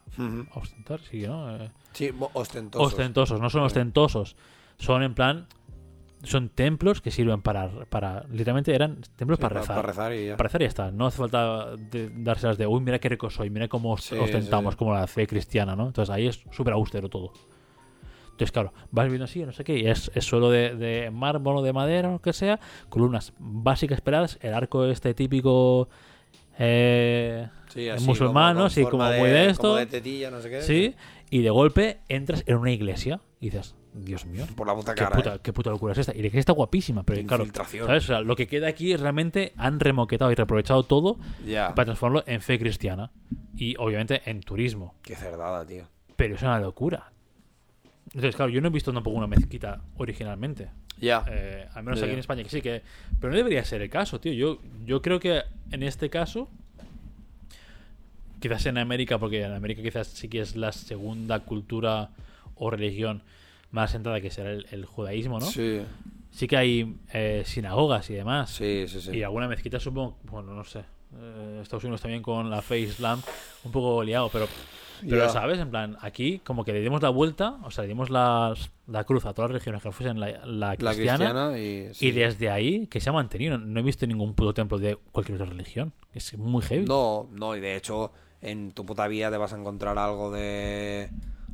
Ostentar, sí, ¿no? Eh, Sí, ostentosos. ostentosos, no son ostentosos. Son en plan. Son templos que sirven para. para literalmente eran templos Sí, para rezar. Para rezar y ya. Para rezar y ya está. No hace falta de- dárselas de, uy, mira qué rico soy, mira cómo Sí, ostentamos, como la fe cristiana, ¿no? Entonces ahí es súper austero todo. Entonces, claro, vas viendo así, no sé qué, y es, es suelo de, de mármol o de madera o lo que sea, columnas básicas peladas, el arco este típico eh, Sí, en así, musulmán, Sí, como muy de esto. Como de tetilla, no sé qué. sí, y de golpe entras en una iglesia y dices, Dios mío, Por la puta qué cara. puta, ¿eh? qué puta locura es esta. Y la iglesia está guapísima, pero claro. ¿sabes? O sea, lo que queda aquí es realmente han remoquetado y reaprovechado todo para transformarlo en fe cristiana y obviamente en turismo. Qué cerdada, tío. Pero es una locura. Entonces, claro, yo no he visto tampoco una mezquita originalmente. Ya. Eh, al menos aquí en España, que sí, que. Pero no debería ser el caso, tío. Yo, yo creo que en este caso. Quizás en América, porque en América quizás sí que es la segunda cultura o religión más sentada que será el, el judaísmo, ¿no? Sí, Sí, que hay eh, sinagogas y demás. sí, sí. sí. Y alguna mezquita supongo, bueno, no sé. Eh, Estados Unidos también con la fe islam, un poco liado, pero, pero Ya. ¿sabes? En plan, aquí como que le dimos la vuelta, o sea, le dimos las- la cruz a todas las religiones que fuesen la, la La cristiana. cristiana y. sí. Y desde ahí, que se ha mantenido. No he visto ningún puto templo de cualquier otra religión. Es muy heavy. No, no, y de hecho, en tu puta vida te vas a encontrar algo de.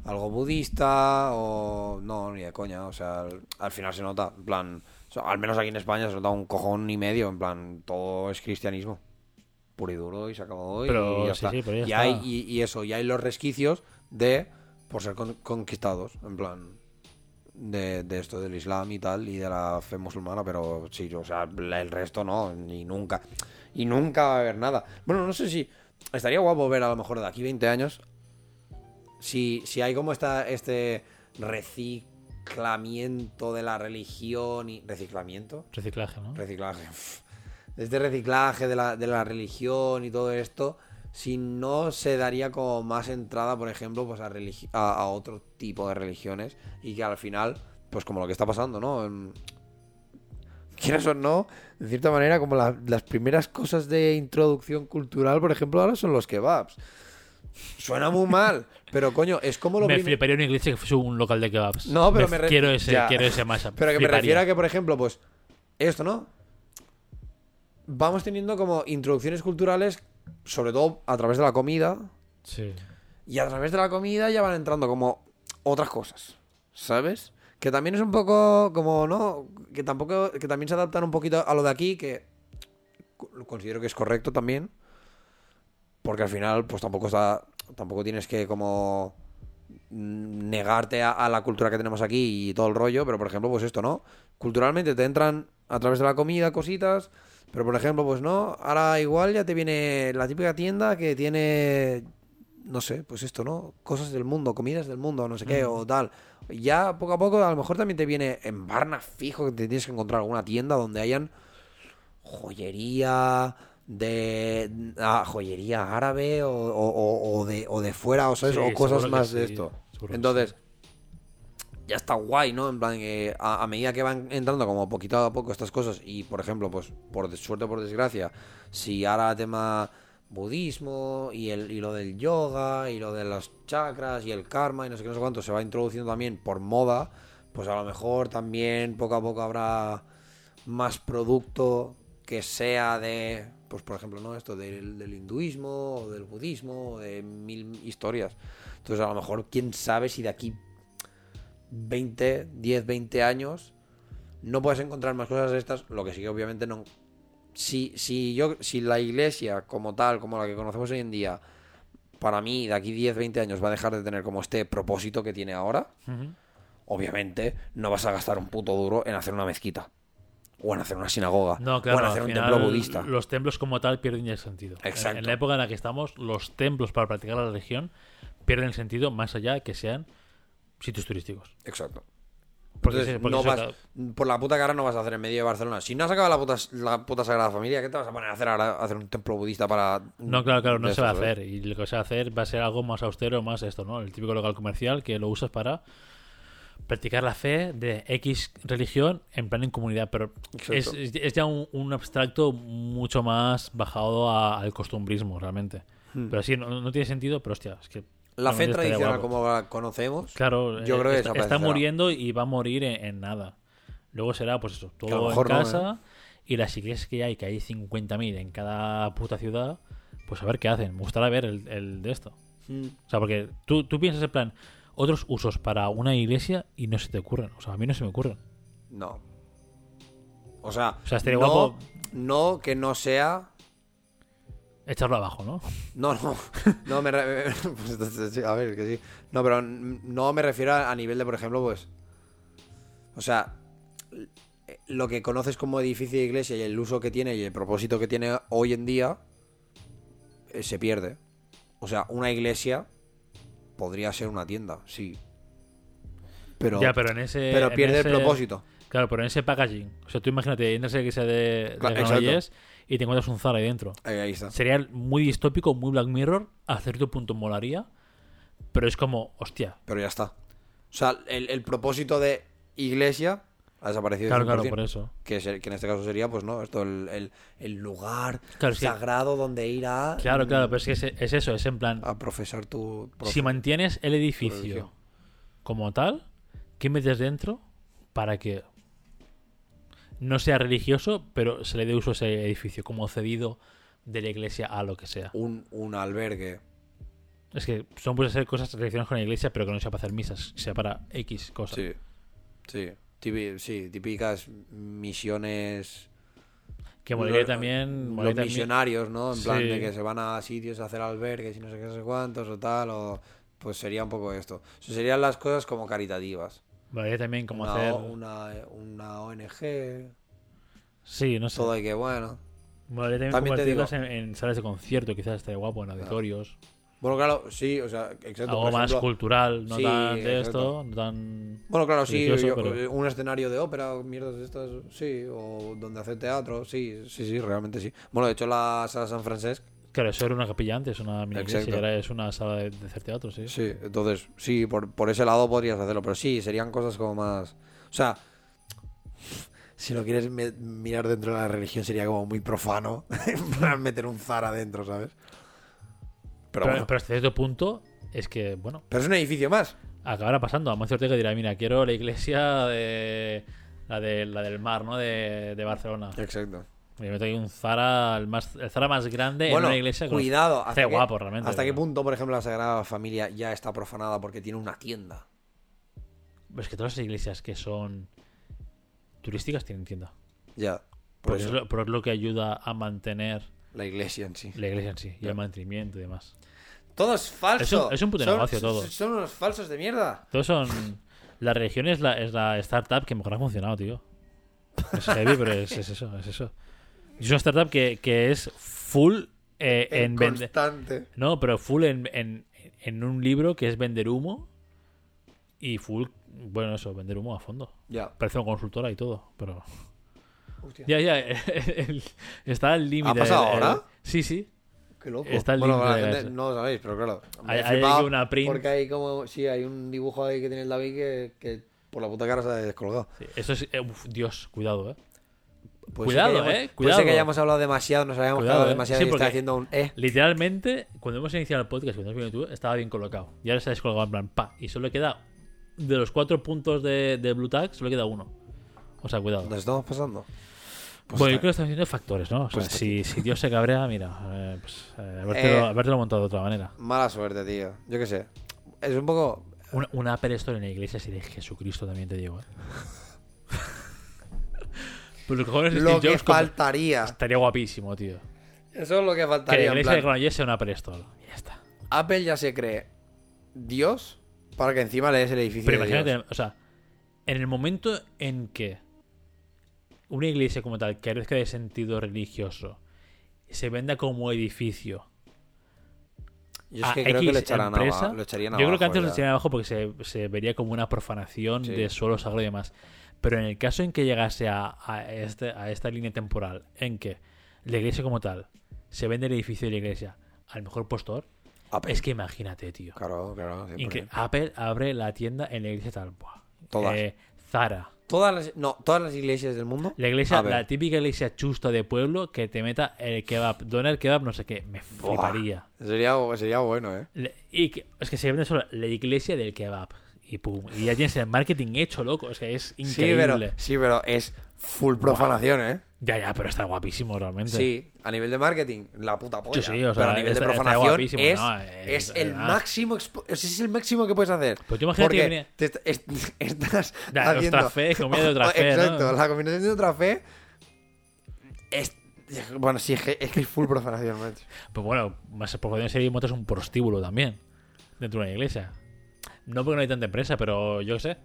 algo budista o. No, ni de coña. O sea, al, al final se nota. En plan. o sea, al menos aquí en España se nota un cojón y medio. En plan, todo es cristianismo. Puro y duro y se acabó. Pero y ya sí, está. sí, pero ya y, está. Hay, y, y eso, y hay los resquicios de. por ser con- conquistados. En plan. De, de esto del Islam y tal, y de la fe musulmana, pero sí, o sea, el resto no, ni nunca. Y nunca va a haber nada. Bueno, no sé si. Estaría guapo ver a lo mejor de aquí 20 años. Si, si hay como esta, este reciclamiento de la religión y. ¿Reciclamiento? Reciclaje, ¿no? Reciclaje. Este reciclaje de la, de la religión y todo esto. Si no se daría como más entrada, por ejemplo, pues a, religi- a, a otro tipo de religiones. Y que al final, pues como lo que está pasando, ¿no? En- quieras o no, de cierta manera, como la- las primeras cosas de introducción cultural, por ejemplo, ahora son los kebabs. Suena muy mal, pero coño, es como lo Me fliparía una iglesia que fuese un local de kebabs. No, pero me re- quiero ese, ya. quiero ese mashup. Pero que me refiero a que, por ejemplo, pues, esto, ¿no? Vamos teniendo como introducciones culturales, sobre todo a través de la comida, Sí. y a través de la comida ya van entrando como otras cosas, ¿sabes? Que también es un poco como, ¿no? Que tampoco, que también se adaptan un poquito a lo de aquí, que co- considero que es correcto también, porque al final, pues tampoco está, tampoco tienes que como negarte a, a la cultura que tenemos aquí y todo el rollo, pero por ejemplo, pues esto, ¿no? Culturalmente te entran a través de la comida cositas, pero por ejemplo, pues no, ahora igual ya te viene la típica tienda que tiene, no sé, pues esto, ¿no? Cosas del mundo, comidas del mundo, no sé qué, o tal. Ya poco a poco a lo mejor también te viene en Varna fijo que te tienes que encontrar alguna tienda donde hayan joyería de ah, joyería árabe o, o- de, o de fuera o, ¿sabes? Sí, o cosas más de sí, esto. Entonces, ya está guay, ¿no? En plan, que a, medida que van entrando como poquito a poco estas cosas y, por ejemplo, pues por suerte o por desgracia, si ahora tema budismo y, el, y lo del yoga y lo de los chakras y el karma y no sé qué, no sé cuánto se va introduciendo también por moda, pues a lo mejor también poco a poco habrá más producto que sea de, pues por ejemplo, ¿no? Esto del, del hinduismo o del budismo o de mil historias. Entonces a lo mejor, quién sabe si de aquí 20, 10, 20 años no puedes encontrar más cosas de estas, lo que sí que obviamente no... Si, si, yo, si la iglesia como tal, como la que conocemos hoy en día, para mí de aquí 10, 20 años va a dejar de tener como este propósito que tiene ahora, obviamente no vas a gastar un puto duro en hacer una mezquita. O en hacer una sinagoga. No, o claro, en al hacer un final, templo budista. Los templos como tal pierden ya el sentido. Exacto. En la época en la que estamos, los templos para practicar la religión pierden el sentido más allá que sean sitios turísticos. Exacto. Porque Entonces, sí, porque no vas, por la puta cara no vas a hacer en medio de Barcelona. Si no has acabado la puta, la puta Sagrada Familia, ¿qué te vas a poner a hacer ahora? A hacer un templo budista para. No, claro, claro, no se va a ¿sabes? hacer. Y lo que se va a hacer va a ser algo más austero, más esto, ¿no? El típico local comercial que lo usas para practicar la fe de X religión en plan en comunidad. Pero es, es- es ya un, un abstracto mucho más bajado a- al costumbrismo, realmente. Hmm. Pero sí, no, no tiene sentido, pero hostia, es que. La fe tradicional, como la conocemos, Claro, Yo eh, creo que está, muriendo y va a morir en, en nada. Luego será, pues eso, todo en no, ¿eh? casa y las iglesias que hay, que hay 50.000 en cada puta ciudad, pues a ver qué hacen. Me gustaría ver el, el de esto. Mm. O sea, porque tú, tú piensas en plan, otros usos para una iglesia y no se te ocurren. O sea, a mí no se me ocurren. no. O sea, O sea, estaría no, guapo- no que no sea. Echarlo abajo, ¿no? No, no. No me. re- pues a ver, que sí. No, pero no me refiero a, nivel de, por ejemplo, pues. O sea, lo que conoces como edificio de iglesia y el uso que tiene y el propósito que tiene hoy en día eh, se pierde. O sea, una iglesia podría ser una tienda, sí. Pero, ya, pero en ese. pero en pierde ese- el propósito. Claro, pero en ese packaging. O sea, tú imagínate, entras a la iglesia de, de Claro, y te encuentras un Zara ahí dentro. Ahí, ahí está. Sería muy distópico, muy Black Mirror. A cierto punto molaría. Pero es como, hostia. Pero ya está. O sea, el, el propósito de iglesia ha desaparecido. Claro, claro, 100%. por eso. que, es el- que en este caso sería, pues no, esto, el, el- el lugar Claro, sí. sagrado donde ir a, Claro, claro, pero es que es, es eso, es en plan. a profesar tu Si mantienes el edificio como tal, ¿qué metes dentro para que no sea religioso, pero se le dé uso a ese edificio como cedido de la iglesia a lo que sea? un, un albergue. Es que son pueden ser cosas relacionadas con la iglesia, pero que no sea para hacer misas, sea para X cosas. Sí, sí. Sí, típicas misiones. Que molaría Lo- también. Los molaría también- misionarios, ¿no? En plan de que se van a sitios a hacer albergues y no sé qué, no sé cuántos o tal, o pues sería un poco esto. O sea, serían las cosas como caritativas. Molaría también como una, hacer. Una, una ONG, Sí, no sé. todo hay que, bueno. Molaría también, También te convertirlas en, en salas de concierto, quizás estaría guapo, en auditorios. Bueno, claro, sí, o sea, exacto. Algo más cultural, no sí, tan de exacto. esto, no tan. Bueno, claro, sí, religioso, yo- pero- un escenario de ópera, mierdas de estas, sí, o donde hacer teatro, sí, sí, sí, realmente sí. Bueno, de hecho la sala San Francesc, Claro, eso era una capilla antes, una mini iglesia, ahora es una sala de, de hacer teatro, sí. sí, entonces, sí, por, por ese lado podrías hacerlo, pero sí, serían cosas como más... O sea, si lo quieres me- mirar dentro de la religión sería como muy profano. Meter un zar adentro, ¿sabes? Pero, Pero, bueno. pero hasta cierto punto es que, bueno, Pero es un edificio más. acabará pasando. Amancio Ortega dirá, mira, quiero la iglesia de... La, de, la del mar, ¿no? De, de Barcelona. Exacto. Y meto aquí un Zara, el, más, el Zara más grande en una iglesia. cuidado. Hace ¿Hasta, qué, guapo, realmente. ¿Hasta qué punto, por ejemplo, la Sagrada Familia ya está profanada porque tiene una tienda? Es que todas las iglesias que son turísticas tienen tienda. Ya. Por Porque es lo, pero es lo que ayuda a mantener la iglesia en sí. la iglesia en sí y el mantenimiento y demás. Todo es falso. Es un- es un puto Son- negocio todo. Son unos falsos de mierda. Todos son. La religión es la, es la startup que mejor ha funcionado, tío. Es heavy, pero es, es eso, es eso. Es una startup que, que es full eh, en vender. No, pero full en, en, en un libro que es vender humo. Y full, bueno, eso, vender humo a fondo. Ya. Parece una consultora y todo, pero. Hostia. Ya, ya, el- está al límite. ¿Ha pasado el- el- ahora? Sí, sí. Qué loco. Está el bueno, la gente no lo sabéis, pero claro. Hay- hay una print. Porque hay como. Sí, hay un dibujo ahí que tiene el David que, que por la puta cara se ha descolgado. sí. Eso es. eh, uf, Dios, cuidado, eh. Puede Cuidado, hayamos- eh, Puede cuidado. ser que hayamos hablado demasiado, nos hayamos Cuidado, quedado eh. demasiado Sí, y está haciendo un. Eh. Literalmente, cuando hemos iniciado el podcast, cuando hemos venido tú, estaba bien colocado. Y ahora se ha descolgado en plan, pa. Y solo queda. De los cuatro puntos de, de Blue Tag, solo queda uno. O sea, cuidado. ¿Nos estamos pasando? Pues bueno, yo está- creo que están haciendo factores, ¿no? O sea, Pues si, si Dios se cabrea, mira, eh, pues, eh, habértelo, Eh. habértelo montado de otra manera. Mala suerte, tío. Yo qué sé. Es un poco. Una, una Apple Store en la iglesia sería Jesucristo, también te digo, ¿eh? Pues los cojones de Lo que Jobs faltaría. estaría guapísimo, tío. Eso es lo que Que la faltaría. en iglesia de Granollers sea una Apple Store. Y ya está. Apple ya se cree Dios para que encima lees el edificio. Pero de imagínate, Dios. o sea, en el momento en que una iglesia como tal carezca de sentido religioso se venda como edificio, Yo es a que creo que X lo echarán empresa, abajo. Lo echarían yo creo que abajo antes lo ya. echarían abajo porque se, se vería como una profanación Sí. de suelo sagrado y demás. Pero en el caso en que llegase a, a este, a esta línea temporal, en que la iglesia como tal se vende el edificio de la iglesia al mejor postor, Apple. es que imagínate, tío. Claro, claro. 100%. Incre- Apple abre la tienda en la iglesia tal. Buah. Todas. Eh, Zara. Todas las, no, todas las iglesias del mundo. La iglesia, la típica iglesia chusta de pueblo que te meta el kebab, doner kebab, no sé qué, me Buah. fliparía. Sería, sería bueno, ¿eh? Le- y que- es que se vende solo la iglesia del kebab. Y pum. Y ya tienes el marketing hecho, loco. Es que es Sí increíble. pero, sí, pero es full profanación, ¿eh? Ya, ya, pero está guapísimo realmente. Sí, a nivel de marketing, la puta polla. Sí, sí, o sea, pero a nivel de está- profanación es, ¿no? es Es- el máximo es el máximo que puedes hacer. Pero tú imagínate que te est- estás Ya, haciendo... otra fe, comida de otra fe, ¿no? Exacto, la combinación de otra fe es... Bueno, sí, es que es, que es full profanación, macho. Pues bueno, más por sería montas un prostíbulo también. Dentro de una iglesia. No porque no hay tanta empresa, pero yo qué sé.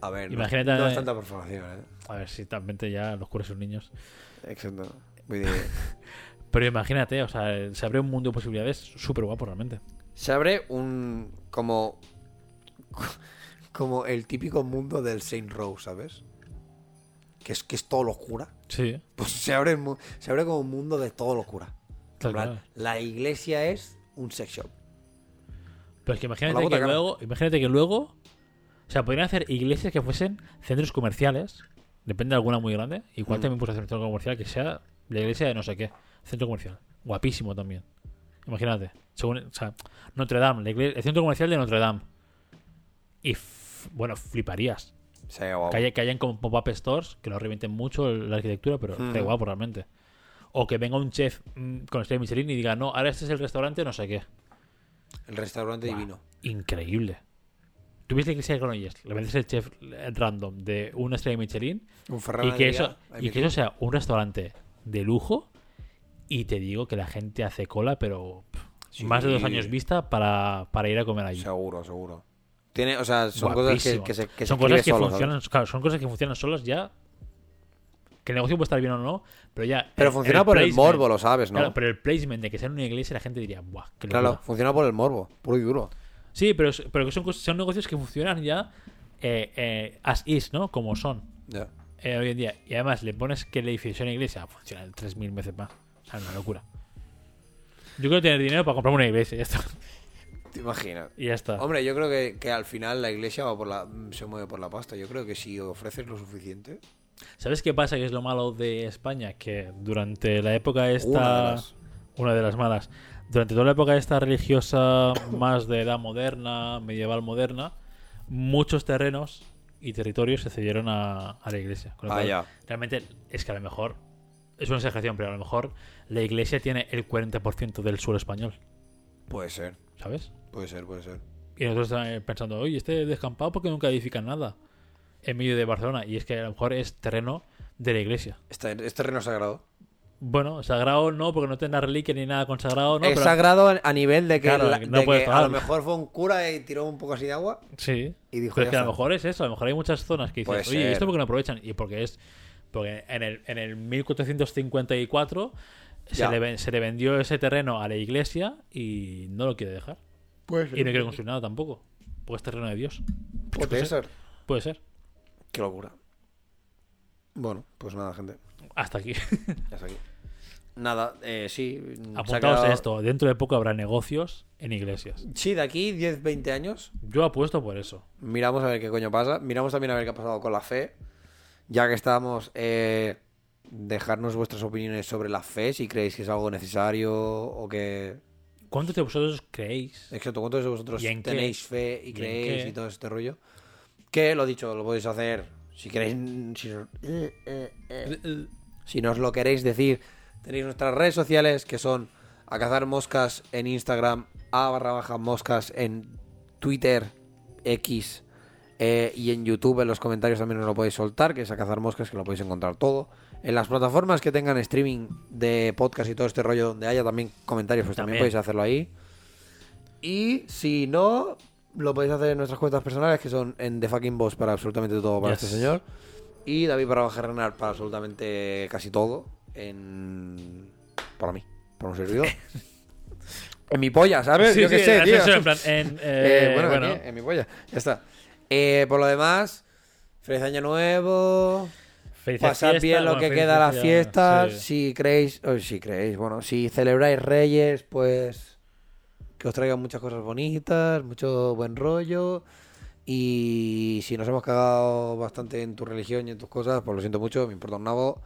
A ver, no- Imagínate- no, es tanta profanación, ¿eh? A ver si también ya los curas sus niños. Exacto. De- Pero imagínate, o sea, se abre un mundo de posibilidades súper guapo realmente. Se abre un... como... como el típico mundo del Saint Rose, ¿sabes? Que es, que es todo locura. Sí, Pues se abre, se abre como un mundo de todo locura. Cual. La iglesia es un sex shop. Pero es que Con imagínate que cara. luego, imagínate que luego, o sea, podrían hacer iglesias que fuesen centros comerciales, depende de alguna muy grande, igual Mm. también puedes hacer un centro comercial que sea la iglesia de no sé qué, centro comercial, guapísimo también. Imagínate, según, o sea, Notre Dame, la el centro comercial de Notre Dame. Y bueno, fliparías. Que, haya- que hayan como pop-up stores que lo revienten mucho la arquitectura, pero Mm. da guapo realmente. O que venga un chef mm, con estrella Michelin y diga, no, ahora este es el restaurante, no sé qué. El restaurante divino. Increíble. ¿Tú viste la iglesia de Granollers? Le vendes el chef random de una estrella Michelin Un y que, eso, y que eso sea un restaurante de lujo y te digo que la gente hace cola, pero pff, Sí. más de dos años vista para, para ir a comer allí. Seguro, seguro. Tiene, o sea, son cosas que, que se, que se son cosas que funcionan, claro, son cosas que funcionan solas ya. Que el negocio puede estar bien o no, pero ya. Pero el- funciona por el morbo, lo sabes, ¿no? Claro, pero el placement de que sea en una iglesia, la gente diría, ¡buah! Qué Claro, locura". funciona por el morbo, puro y duro. Sí, pero, pero que son, son negocios que funcionan ya eh, eh, as is, ¿no? Como son Ya. eh, hoy en día. Y además le pones que el edificio en iglesia funciona 3.000 veces más. O sea, una locura. Yo quiero tener dinero para comprarme una iglesia ya está. ¿Te imaginas? Y ya está. Hombre, yo creo que, que al final la iglesia va por la, se mueve por la pasta. Yo creo que si ofreces lo suficiente, ¿Sabes qué pasa? Que es lo malo de España, que durante la época esta... Una de las- una de las malas. Durante toda la época esta religiosa más de edad moderna, medieval moderna, muchos terrenos y territorios se cedieron a, a la iglesia. Con lo Ah, cual, ya. Realmente es que a lo mejor, es una exageración, pero a lo mejor la iglesia tiene el 40% del suelo español, Puede ser, ¿sabes? puede ser, puede ser. Y nosotros estamos pensando, oye, este descampado porque nunca edifican nada en medio de Barcelona. Y es que a lo mejor es terreno de la iglesia. Es terreno sagrado. Bueno, sagrado no, porque no tiene reliquia ni nada consagrado, ¿no? es pero- sagrado a- nivel de que, Claro, la- que no de puedes que a lo mejor fue un cura y tiró un poco así de agua Sí. y dijo Pero es "Ya que a lo está". mejor es eso, a lo mejor hay muchas zonas que Puede dices, oye, ¿y ser. ¿esto por qué no aprovechan? Y porque es. Porque en el, en el 1454 se le, ven- se le vendió ese terreno a la iglesia y no lo quiere dejar. Y no quiere construir nada tampoco. Porque es terreno de Dios. Puede ser. Puede ser. Qué locura. Bueno, pues nada, gente. Hasta aquí. Ya está aquí. Nada, eh, sí. Apuntaos a esto. Dentro de poco habrá negocios en iglesias. Sí, de aquí 10, 20 años. Yo apuesto por eso. Miramos a ver qué coño pasa. Miramos también a ver qué ha pasado con la fe. Ya que estamos, eh, dejarnos vuestras opiniones sobre la fe, si creéis que es algo necesario o que... ¿Cuántos de vosotros creéis? Exacto, ¿cuántos de vosotros tenéis fe y ¿Y en creéis y todo este rollo? Que, lo dicho, lo podéis hacer si queréis... Si, si nos lo queréis decir, tenéis nuestras redes sociales que son a cazar moscas en Instagram, a barra baja moscas en Twitter, X eh, y en YouTube en los comentarios también os lo podéis soltar, que es a cazar moscas, que lo podéis encontrar todo. En las plataformas que tengan streaming de podcast y todo este rollo donde haya también comentarios, pues también, También. podéis hacerlo ahí. Y si no, lo podéis hacer en nuestras cuentas personales, que son en The Fucking Boss para absolutamente todo para Yes. este señor. Y David para bajar Renal para absolutamente casi todo. En... Para mí, para un servidor. en mi polla, ¿sabes? Sí, Yo qué sé, tío. en plan, en, Eh, eh, bueno, bueno, aquí, en mi polla. Ya está. Eh, por lo demás, feliz año nuevo. felices Pasad bien lo que queda las fiestas. sí. Si creéis, oh, si creéis, bueno, si celebráis Reyes, pues que os traigan muchas cosas bonitas, mucho buen rollo. Y si nos hemos cagado bastante en tu religión y en tus cosas, pues lo siento mucho, me importa un nabo.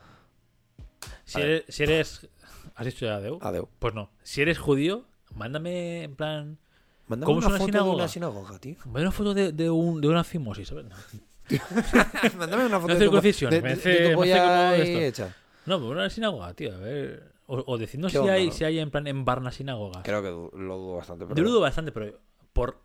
Si eres, si eres. ¿Has dicho ya Deu? Adeu. Pues no. Si eres judío, mándame en plan. Mándame ¿Cómo una es una foto de una sinagoga, tío. Mándame una foto de, de, un, de una fimosis, ¿sabes? Mándame una foto de tu, circuncisión, de, me de- de tu polla hecha. No, pero una sinagoga, tío. A ver. O, o decidnos ¿Qué si onda, hay, no? si hay en plan en Barna sinagogas. Creo que lo dudo bastante. Pero Yo lo dudo bastante, pero por,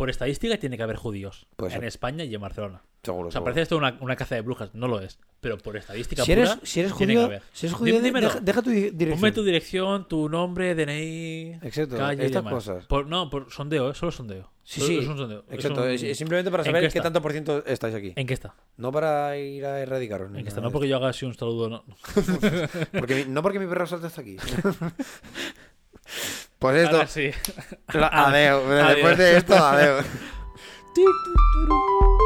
por estadística tiene que haber judíos en. España y en Barcelona. Seguro, O sea, seguro. parece esto una, una caza de brujas. No lo es. Pero por estadística Si eres, pura, si eres tiene que judío, haber. si eres judío, Dí- dímelo. deja, deja tu di- dirección. Ponme tu dirección, tu nombre, DNI, Exacto, calle estas cosas. Por- no, por sondeo, ¿eh? solo sondeo. Sí, Solo- sí. Es un sondeo. Es Exacto, un- es, es simplemente para ¿En saber qué tanto por ciento estáis aquí. ¿En qué está? No para ir a erradicaros. En qué está. No porque yo haga así un saludo. No. Porque mi- no porque mi perro salte hasta aquí. pues esto. Ahora sí. Adiós. Después de esto, ru.